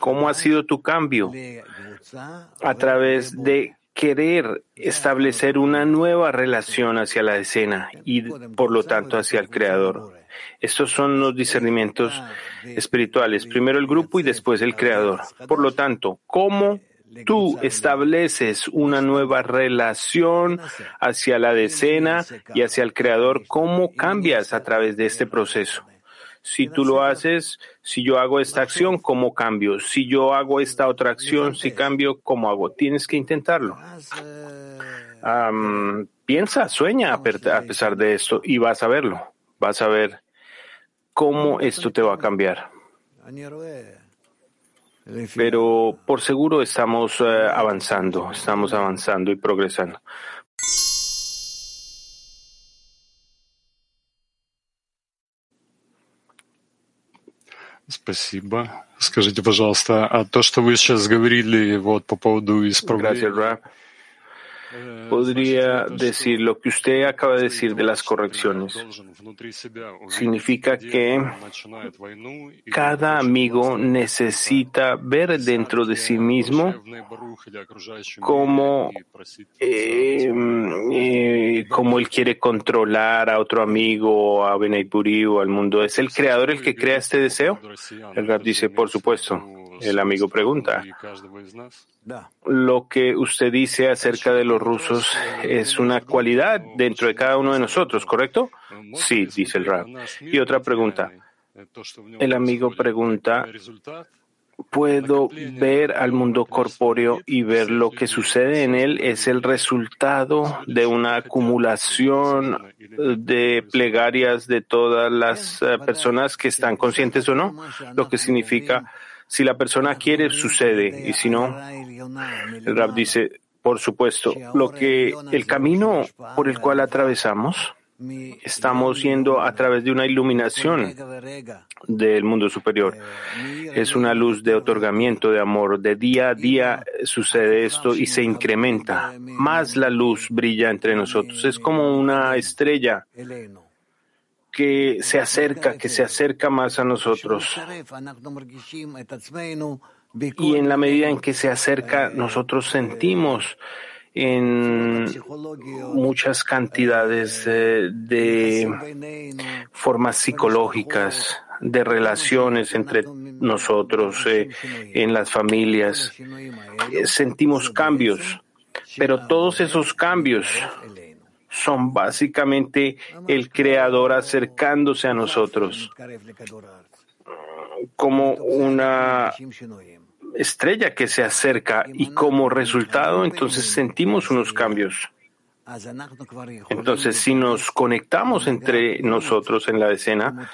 ¿Cómo ha sido tu cambio? A través de querer establecer una nueva relación hacia la escena y por lo tanto hacia el Creador. Estos son los discernimientos espirituales, primero el grupo y después el Creador. Por lo tanto, ¿cómo tú estableces una nueva relación hacia la decena y hacia el Creador? ¿Cómo cambias a través de este proceso? Si tú lo haces, si yo hago esta acción, ¿cómo cambio? Si yo hago esta otra acción, si cambio, ¿cómo hago? Tienes que intentarlo. piensa, sueña a pesar de esto y vas a verlo. Vas a ver cómo esto te va a cambiar. Pero por seguro estamos eh, avanzando, estamos avanzando y progresando. Спасибо. Скажите, пожалуйста, а то, что вы сейчас говорили вот по поводу исправления... podría decir lo que usted acaba de decir de las correcciones. Significa que cada amigo necesita ver dentro de sí mismo cómo, eh, eh, él quiere controlar a otro amigo, a Benay o al mundo. ¿Es el creador el que crea este deseo? El Rab dice, por supuesto. El amigo pregunta, lo que usted dice acerca de los rusos es una cualidad dentro de cada uno de nosotros, ¿correcto? Sí, dice el Rab. Y otra pregunta. El amigo pregunta, puedo ver al mundo corpóreo y ver lo que sucede en él es el resultado de una acumulación de plegarias de todas las eh, personas que están conscientes o no, lo que significa si la persona quiere, sucede, y si no, el Rab dice, por supuesto, lo que el camino por el cual atravesamos, estamos yendo a través de una iluminación del mundo superior. Es una luz de otorgamiento de amor. De día a día sucede esto y se incrementa. Más la luz brilla entre nosotros. Es como una estrella que se acerca, que se acerca más a nosotros. Y en la medida en que se acerca, nosotros sentimos en muchas cantidades de, formas psicológicas, de relaciones entre nosotros, eh, en las familias. sentimos cambios, pero todos esos cambios son básicamente el Creador acercándose a nosotros como una estrella que se acerca y como resultado entonces sentimos unos cambios. Entonces, si nos conectamos entre nosotros en la escena,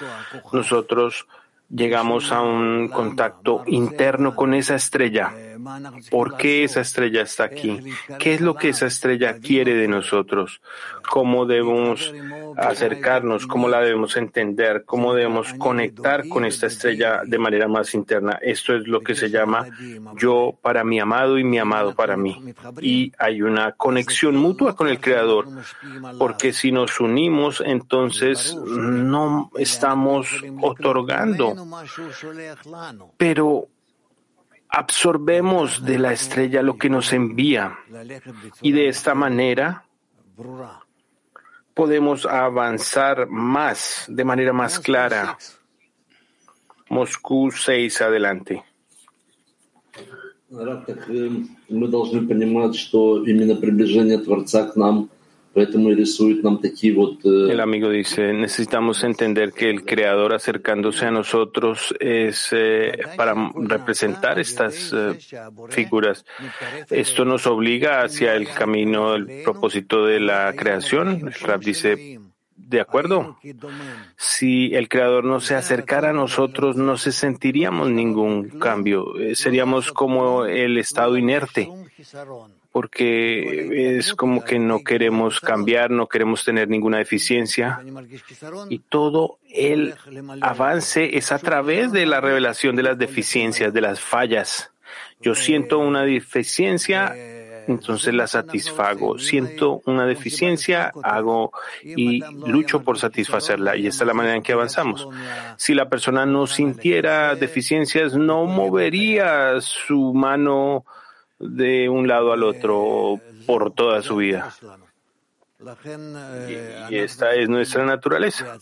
nosotros llegamos a un contacto interno con esa estrella ¿Por qué esa estrella está aquí? ¿Qué es lo que esa estrella quiere de nosotros? ¿Cómo debemos acercarnos? ¿Cómo la debemos entender? ¿Cómo debemos conectar con esta estrella de manera más interna? Esto es lo que se llama yo para mi amado y mi amado para mí. Y hay una conexión mutua con el Creador, porque si nos unimos, entonces no estamos otorgando, pero absorbemos de la estrella lo que nos envía y de esta manera podemos avanzar más, de manera más clara. Moscú 6, adelante. Мы должны понимать, что именно приближение Творца к нам El amigo dice, necesitamos entender que el Creador acercándose a nosotros es eh, para representar estas eh, figuras. Esto nos obliga hacia el camino, el propósito de la creación. El Rab dice, de acuerdo. Si el Creador no se acercara a nosotros, no se sentiríamos ningún cambio. Eh, seríamos como el estado inerte porque es como que no queremos cambiar, no queremos tener ninguna deficiencia y todo el avance es a través de la revelación de las deficiencias, de las fallas. Yo siento una deficiencia, entonces la satisfago. Siento una deficiencia, hago y lucho por satisfacerla. Y esta es la manera en que avanzamos. Si la persona no sintiera deficiencias, no movería su mano de un lado al otro por toda su vida. Y, esta es nuestra naturaleza.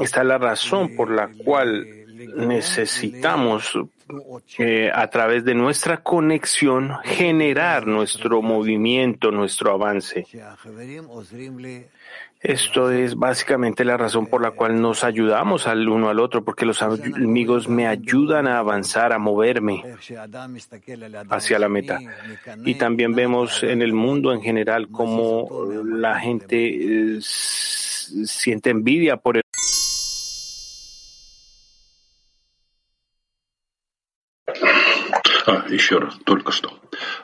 Esta es la razón por la cual necesitamos eh, a través de nuestra conexión generar nuestro movimiento, nuestro avance. Esto es básicamente la razón por la cual nos ayudamos al uno al otro, porque los amigos me ayudan a avanzar, a moverme hacia la meta. Y también vemos en el mundo en general cómo la gente eh, siente envidia por el А, еще раз, только что.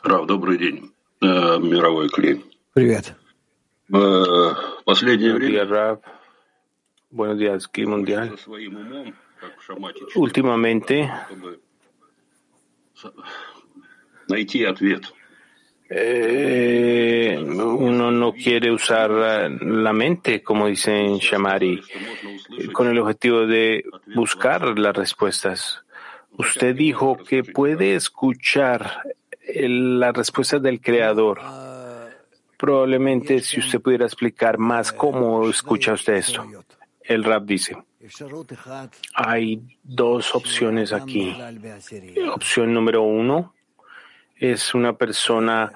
Рав, добрый день. Э, мировой клей. Привет. Buenos días, Rab. Buenos días, Mundial. Últimamente, eh, uno no quiere usar la mente, como dicen Shamari, con el objetivo de buscar las respuestas. Usted dijo que puede escuchar las respuestas del Creador Probablemente si usted pudiera explicar más cómo escucha usted esto. El rap dice, hay dos opciones aquí. Opción número uno es una persona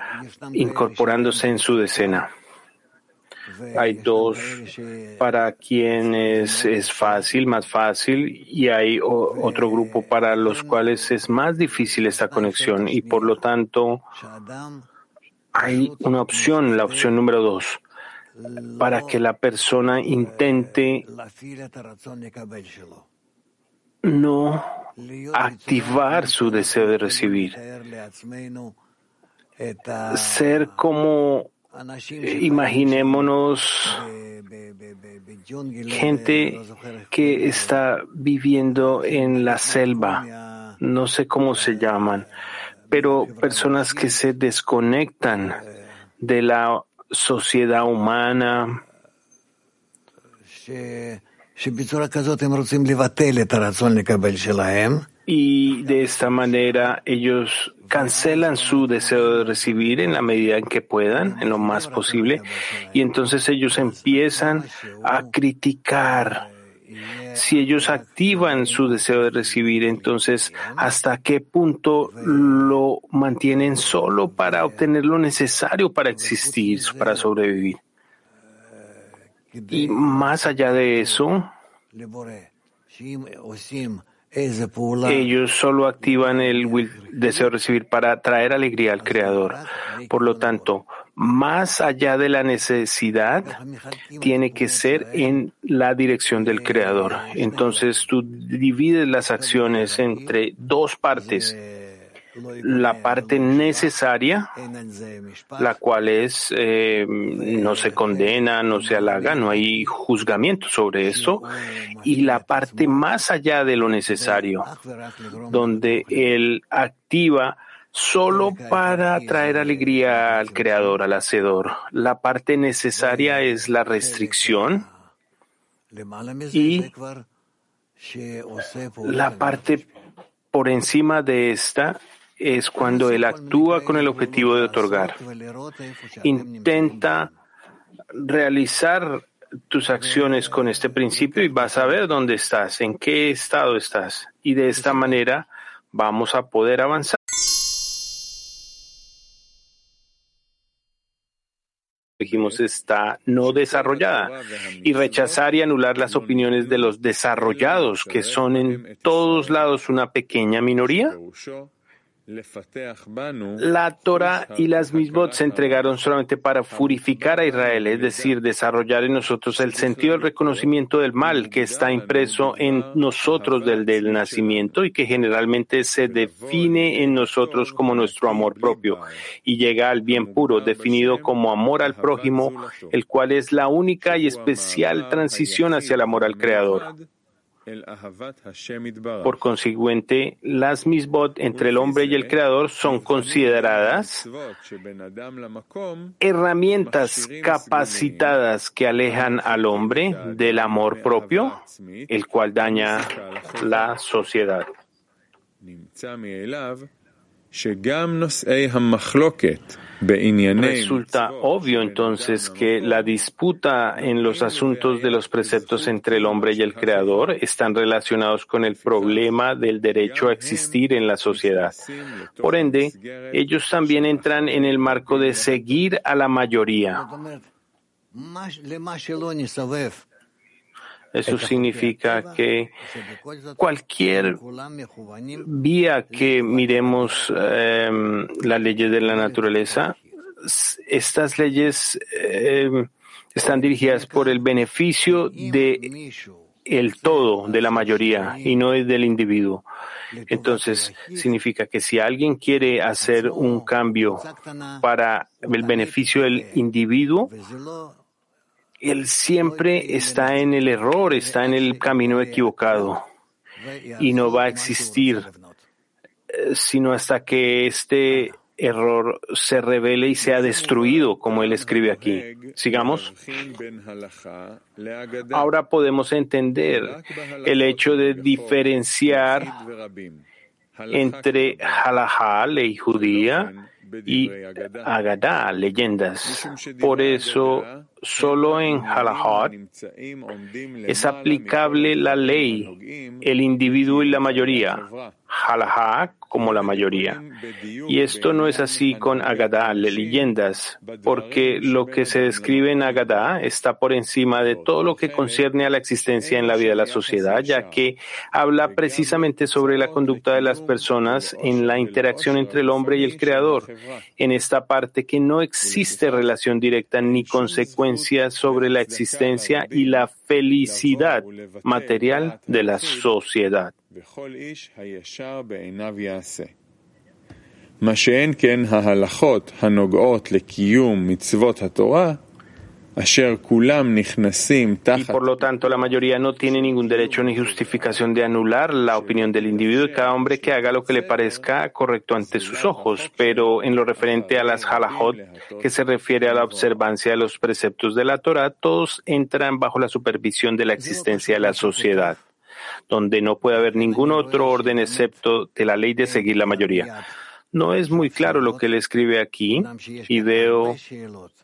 incorporándose en su decena. Hay dos para quienes es fácil, más fácil, y hay otro grupo para los cuales es más difícil esta conexión y por lo tanto hay una opción, la opción número dos, para que la persona intente no activar su deseo de recibir, ser como, imaginémonos, gente que está viviendo en la selva, no sé cómo se llaman, pero personas que se desconectan de la sociedad humana. Y de esta manera ellos cancelan su deseo de recibir en la medida en que puedan, en lo más posible, y entonces ellos empiezan a criticar si ellos activan su deseo de recibir, entonces, ¿hasta qué punto lo mantienen solo para obtener lo necesario para existir, para sobrevivir? Y más allá de eso, ellos solo activan el deseo de recibir para traer alegría al Creador. Por lo tanto, más allá de la necesidad, tiene que ser en la dirección del Creador. Entonces tú divides las acciones entre dos partes. La parte necesaria, la cual es eh, no se condena, no se halaga, no hay juzgamiento sobre esto, y la parte más allá de lo necesario, donde él activa solo para traer alegría al creador, al hacedor. La parte necesaria es la restricción y la parte por encima de esta es cuando él actúa con el objetivo de otorgar. Intenta realizar tus acciones con este principio y vas a ver dónde estás, en qué estado estás. Y de esta manera vamos a poder avanzar. Dijimos, está no desarrollada, y rechazar y anular las opiniones de los desarrollados, que son en todos lados una pequeña minoría? La Torah y las misbot se entregaron solamente para purificar a Israel, es decir, desarrollar en nosotros el sentido del reconocimiento del mal que está impreso en nosotros del, del nacimiento y que generalmente se define en nosotros como nuestro amor propio y llega al bien puro, definido como amor al prójimo, el cual es la única y especial transición hacia el amor al Creador. Por consiguiente, las misbot entre el hombre y el Creador son consideradas herramientas capacitadas que alejan al hombre del amor propio, el cual daña la sociedad. Resulta obvio entonces que la disputa en los asuntos de los preceptos entre el hombre y el Creador están relacionados con el problema del derecho a existir en la sociedad. Por ende, ellos también entran en el marco de seguir a la mayoría. Eso significa que cualquier vía que miremos eh, las leyes de la naturaleza, estas leyes eh, están dirigidas por el beneficio de el todo, de la mayoría, y no es del individuo. Entonces, significa que si alguien quiere hacer un cambio para el beneficio del individuo, él siempre está en el error, está en el camino equivocado y no va a existir eh, sino hasta que este error se revele y sea destruido, como él escribe aquí. Sigamos. Ahora podemos entender el hecho de diferenciar entre halajá, ley judía, y Agadá, leyendas. Por eso, solo en Halahot es aplicable la ley, el individuo y la mayoría. Halahá como la mayoría. Y esto no es así con Agadá, leyendas, porque lo que se describe en Agadá está por encima de todo lo que concierne a la existencia en la vida de la sociedad, ya que habla precisamente sobre la conducta de las personas en la interacción entre el hombre y el Creador, en esta parte que no existe relación directa ni consecuencia sobre la existencia y la felicidad material de la sociedad. מה שאין כן ההלכות הנוגעות לקיום מצוות התורה Y por lo tanto, la mayoría no tiene ningún derecho ni justificación de anular la opinión del individuo y cada hombre que haga lo que le parezca correcto ante sus ojos. Pero en lo referente a las halajot, que se refiere a la observancia de los preceptos de la Torah, todos entran bajo la supervisión de la existencia de la sociedad, donde no puede haber ningún otro orden excepto de la ley de seguir la mayoría. No es muy claro lo que él escribe aquí y veo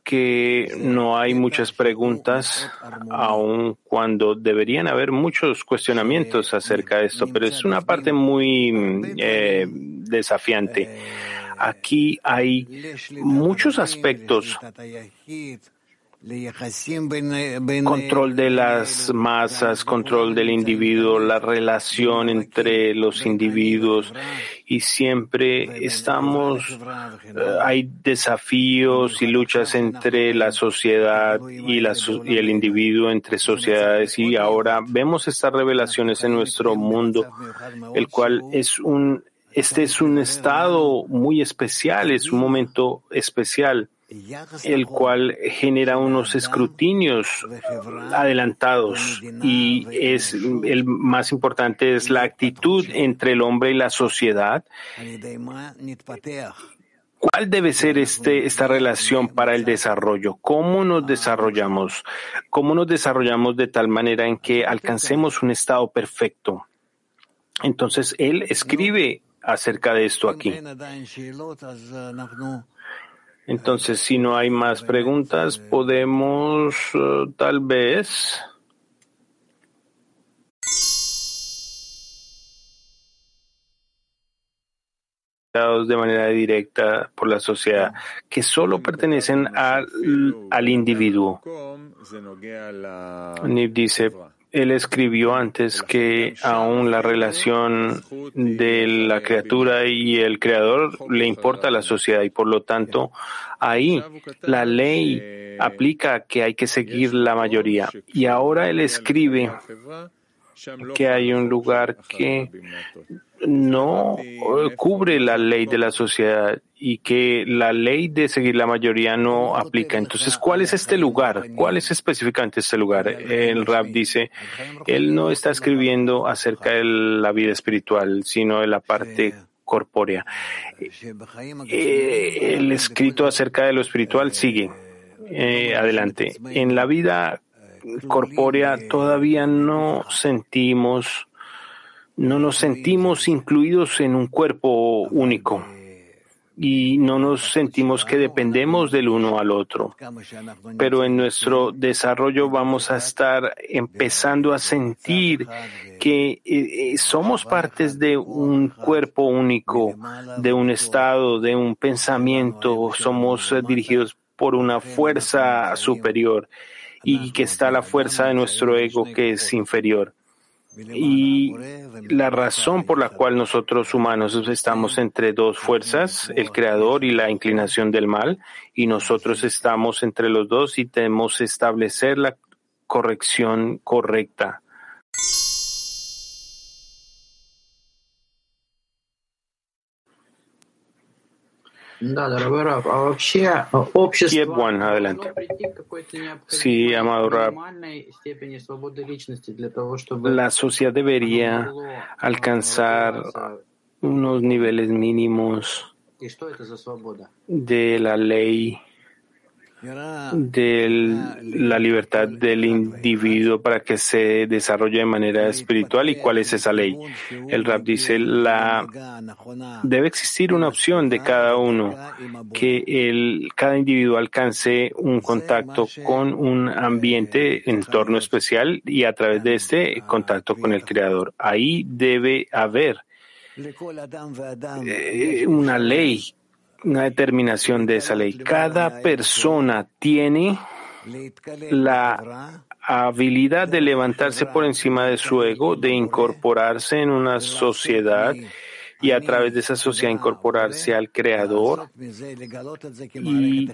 que no hay muchas preguntas, aun cuando deberían haber muchos cuestionamientos acerca de esto, pero es una parte muy eh, desafiante. Aquí hay muchos aspectos Control de las masas, control del individuo, la relación entre los individuos y siempre estamos, eh, hay desafíos y luchas entre la sociedad y, la, y el individuo, entre sociedades y ahora vemos estas revelaciones en nuestro mundo, el cual es un, este es un estado muy especial, es un momento especial el cual genera unos escrutinios adelantados y es el más importante es la actitud entre el hombre y la sociedad. ¿Cuál debe ser este, esta relación para el desarrollo? ¿Cómo nos desarrollamos? ¿Cómo nos desarrollamos de tal manera en que alcancemos un estado perfecto? Entonces, él escribe acerca de esto aquí. Entonces, si no hay más preguntas, podemos uh, tal vez de manera directa por la sociedad, que solo pertenecen al, al individuo. Nib dice, él escribió antes que aún la relación de la criatura y el creador le importa a la sociedad y por lo tanto ahí la ley aplica que hay que seguir la mayoría. Y ahora él escribe que hay un lugar que no cubre la ley de la sociedad y que la ley de seguir la mayoría no aplica. Entonces, ¿cuál es este lugar? ¿Cuál es específicamente este lugar? El Rab dice, él no está escribiendo acerca de la vida espiritual, sino de la parte corpórea. Eh, el escrito acerca de lo espiritual sigue eh, adelante. En la vida corpórea todavía no sentimos no nos sentimos incluidos en un cuerpo único. y no nos sentimos que dependemos del uno al otro. Pero en nuestro desarrollo vamos a estar empezando a sentir que eh, eh, somos partes de un cuerpo único, de un estado, de un pensamiento, somos eh, dirigidos por una fuerza superior y que está la fuerza de nuestro ego que es inferior. Y la razón por la cual nosotros humanos estamos entre dos fuerzas, el creador y la inclinación del mal, y nosotros estamos entre los dos y tenemos que establecer la corrección correcta. One, adelante. Sí, amado Rab. La sociedad debería alcanzar unos niveles mínimos de la ley de la libertad del individuo para que se desarrolle de manera espiritual y cuál es esa ley. El rap dice, la, debe existir una opción de cada uno, que el, cada individuo alcance un contacto con un ambiente, entorno especial y a través de este contacto con el creador. Ahí debe haber eh, una ley una determinación de esa ley. Cada persona tiene la habilidad de levantarse por encima de su ego, de incorporarse en una sociedad y a través de esa sociedad incorporarse al Creador y,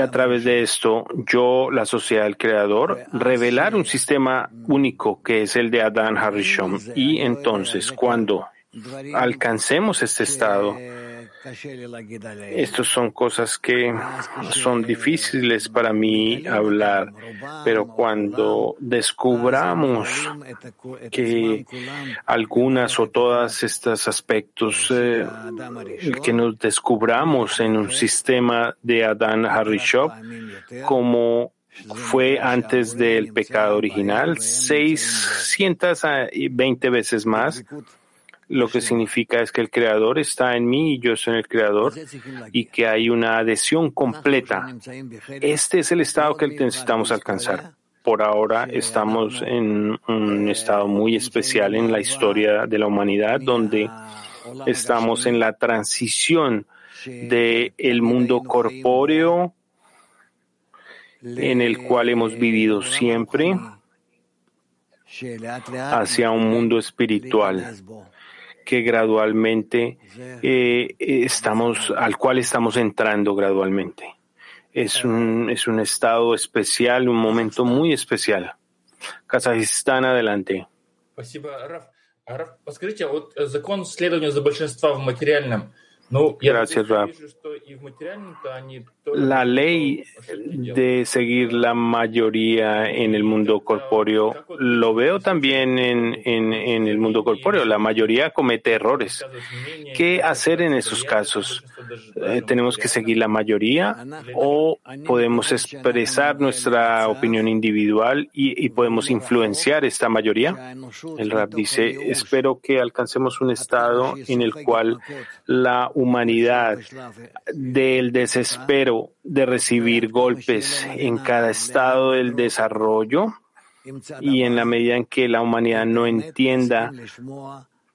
a través de esto yo, la sociedad del Creador, revelar un sistema único que es el de Adán Harishon. Y entonces cuando alcancemos este estado, estas son cosas que son difíciles para mí hablar, pero cuando descubramos que algunas o todas estos aspectos eh, que nos descubramos en un sistema de Adán Harishov, como fue antes del pecado original, 620 veces más, lo que significa es que el creador está en mí y yo soy el creador y que hay una adhesión completa. Este es el estado que necesitamos alcanzar. Por ahora estamos en un estado muy especial en la historia de la humanidad donde estamos en la transición del el mundo corpóreo en el cual hemos vivido siempre hacia un mundo espiritual que gradualmente eh, estamos, al cual estamos entrando gradualmente. Es un, es un estado especial, un momento muy especial. Kazajistán, adelante. Gracias, Raf. La ley de seguir la mayoría en el mundo corpóreo, lo veo también en, en, en, el mundo corpóreo. La mayoría comete errores. ¿Qué hacer en esos casos? Eh, ¿Tenemos que seguir la mayoría o podemos expresar nuestra opinión individual y, y podemos influenciar esta mayoría? El Rab dice, espero que alcancemos un estado en el cual la humanidad del desespero de recibir golpes en cada estado del desarrollo y en la medida en que la humanidad no entienda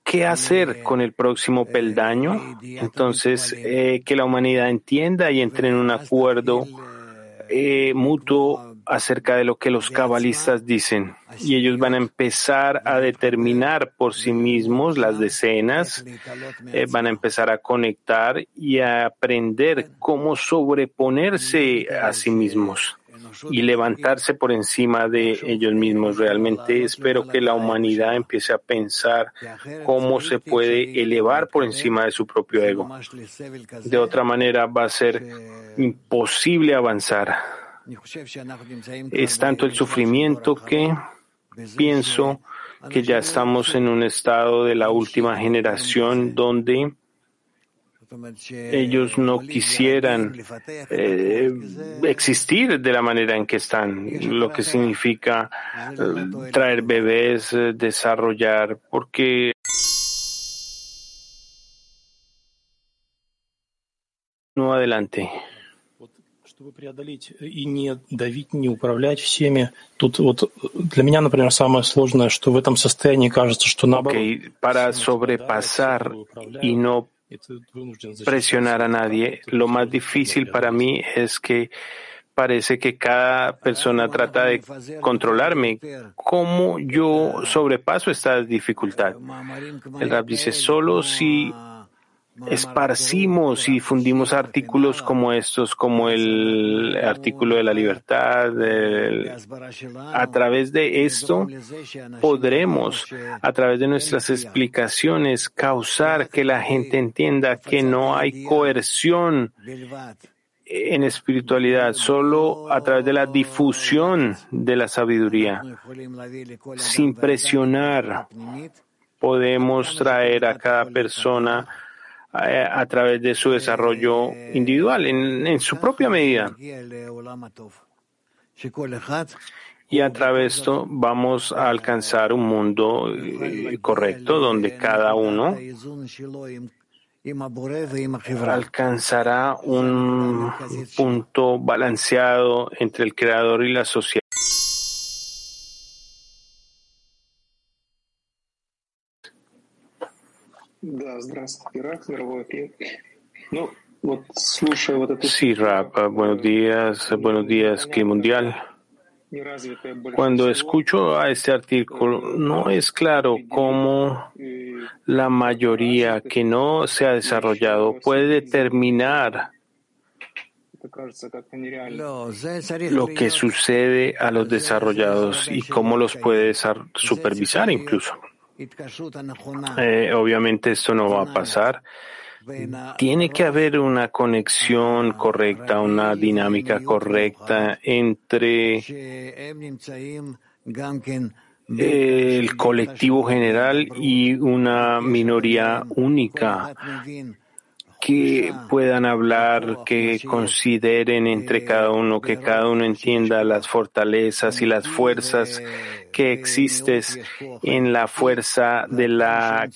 qué hacer con el próximo peldaño. Entonces, eh, que la humanidad entienda y entre en un acuerdo eh, mutuo acerca de lo que los cabalistas dicen. Y ellos van a empezar a determinar por sí mismos las decenas, eh, van a empezar a conectar y a aprender cómo sobreponerse a sí mismos y levantarse por encima de ellos mismos. Realmente espero que la humanidad empiece a pensar cómo se puede elevar por encima de su propio ego. De otra manera va a ser imposible avanzar. Es tanto el sufrimiento que pienso que ya estamos en un estado de la última generación donde ellos no quisieran eh, existir de la manera en que están, lo que significa eh, traer bebés, eh, desarrollar, porque no adelante. Чтобы преодолеть и не давить, не управлять всеми. Тут вот для меня, например, самое сложное, что в этом состоянии кажется, что наоборот. Okay. Para sobrepasar y no presionar a nadie. Lo más difícil para mí es que parece que cada persona trata de controlarme. ¿Cómo yo sobrepaso esta dificultad? El rap dice, solo si esparcimos y difundimos artículos como estos, como el artículo de la libertad. A través de esto podremos, a través de nuestras explicaciones, causar que la gente entienda que no hay coerción en espiritualidad, solo a través de la difusión de la sabiduría, sin presionar, podemos traer a cada persona a, través de su desarrollo individual, en, en su propia medida. Y a través de esto vamos a alcanzar un mundo eh, correcto donde cada uno alcanzará un punto balanceado entre el creador y la sociedad. Sí, Rap, buenos días, buenos días, que mundial. Cuando escucho a este artículo, no es claro cómo la mayoría que no se ha desarrollado puede determinar lo que sucede a los desarrollados y cómo los puede supervisar incluso. Eh, obviamente esto no va a pasar. Tiene que haber una conexión correcta, una dinámica correcta entre el colectivo general y una minoría única que puedan hablar, que consideren entre cada uno, que cada uno entienda las fortalezas y las fuerzas que existes en la fuerza de la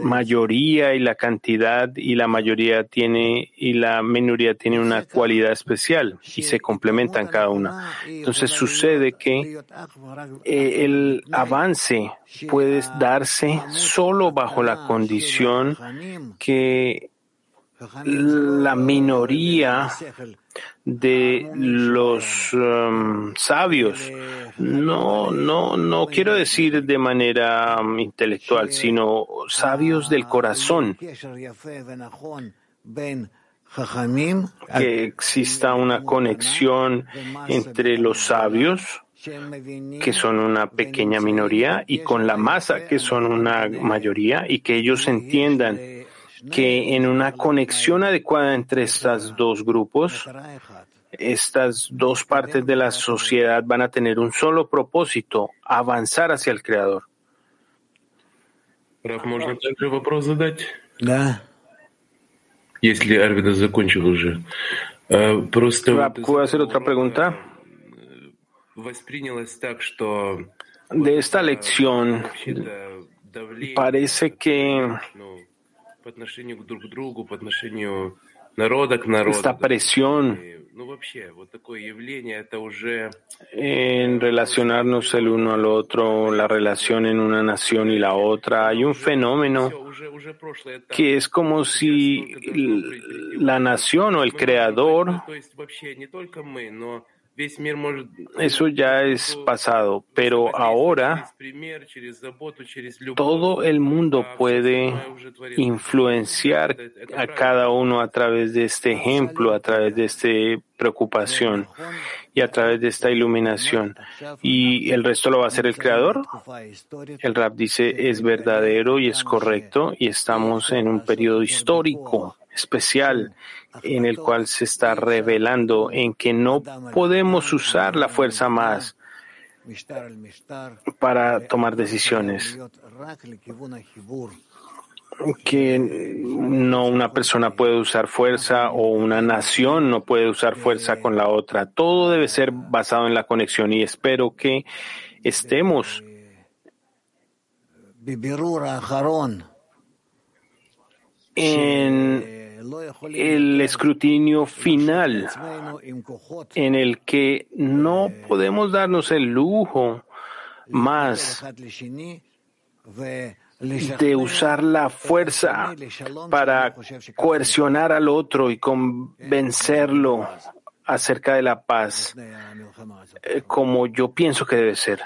mayoría y la cantidad y la mayoría tiene y la minoría tiene una cualidad especial y se complementan cada una. Entonces sucede que eh, el avance puede darse solo bajo la condición que la minoría de los um, sabios. No, no, no quiero decir de manera um, intelectual, sino sabios del corazón. Que exista una conexión entre los sabios, que son una pequeña minoría, y con la masa, que son una mayoría, y que ellos entiendan que en una conexión adecuada entre estos dos grupos, estas dos partes de la sociedad van a tener un solo propósito, avanzar hacia el Creador. ¿Puedo hacer otra pregunta? De esta lección, parece que esta presión en relacionarnos el uno al otro, la relación en una nación y la otra. Hay un fenómeno que es como si la nación o el creador eso ya es pasado, pero ahora todo el mundo puede influenciar a cada uno a través de este ejemplo, a través de esta preocupación y a través de esta iluminación. ¿Y el resto lo va a hacer el Creador? El Rab dice es verdadero y es correcto y estamos en un periodo histórico especial en el cual se está revelando en que no podemos usar la fuerza más para tomar decisiones. Que no una persona puede usar fuerza o una nación no puede usar fuerza con la otra. Todo debe ser basado en la conexión y espero que estemos en el escrutinio final en el que no podemos darnos el lujo más de usar la fuerza para coercionar al otro y convencerlo acerca de la paz, como yo pienso que debe ser,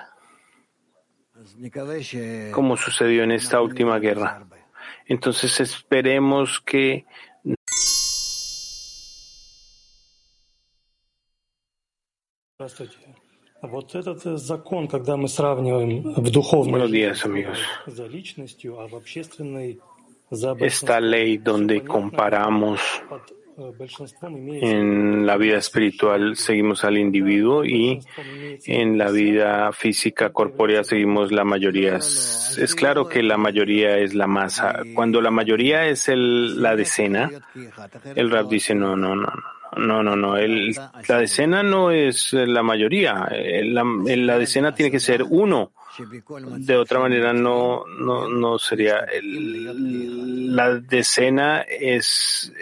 como sucedió en esta última guerra. Entonces esperemos que Buenos días, amigos. Esta ley donde comparamos en la vida espiritual seguimos al individuo y en la vida física corpórea seguimos la mayoría. Es claro que la mayoría es la masa. Cuando la mayoría es el, la decena, el rap dice no, no, no, no. No, no, no. El, la decena no es la mayoría. La, la decena tiene que ser uno. De otra manera no, no, no sería. El, la decena es,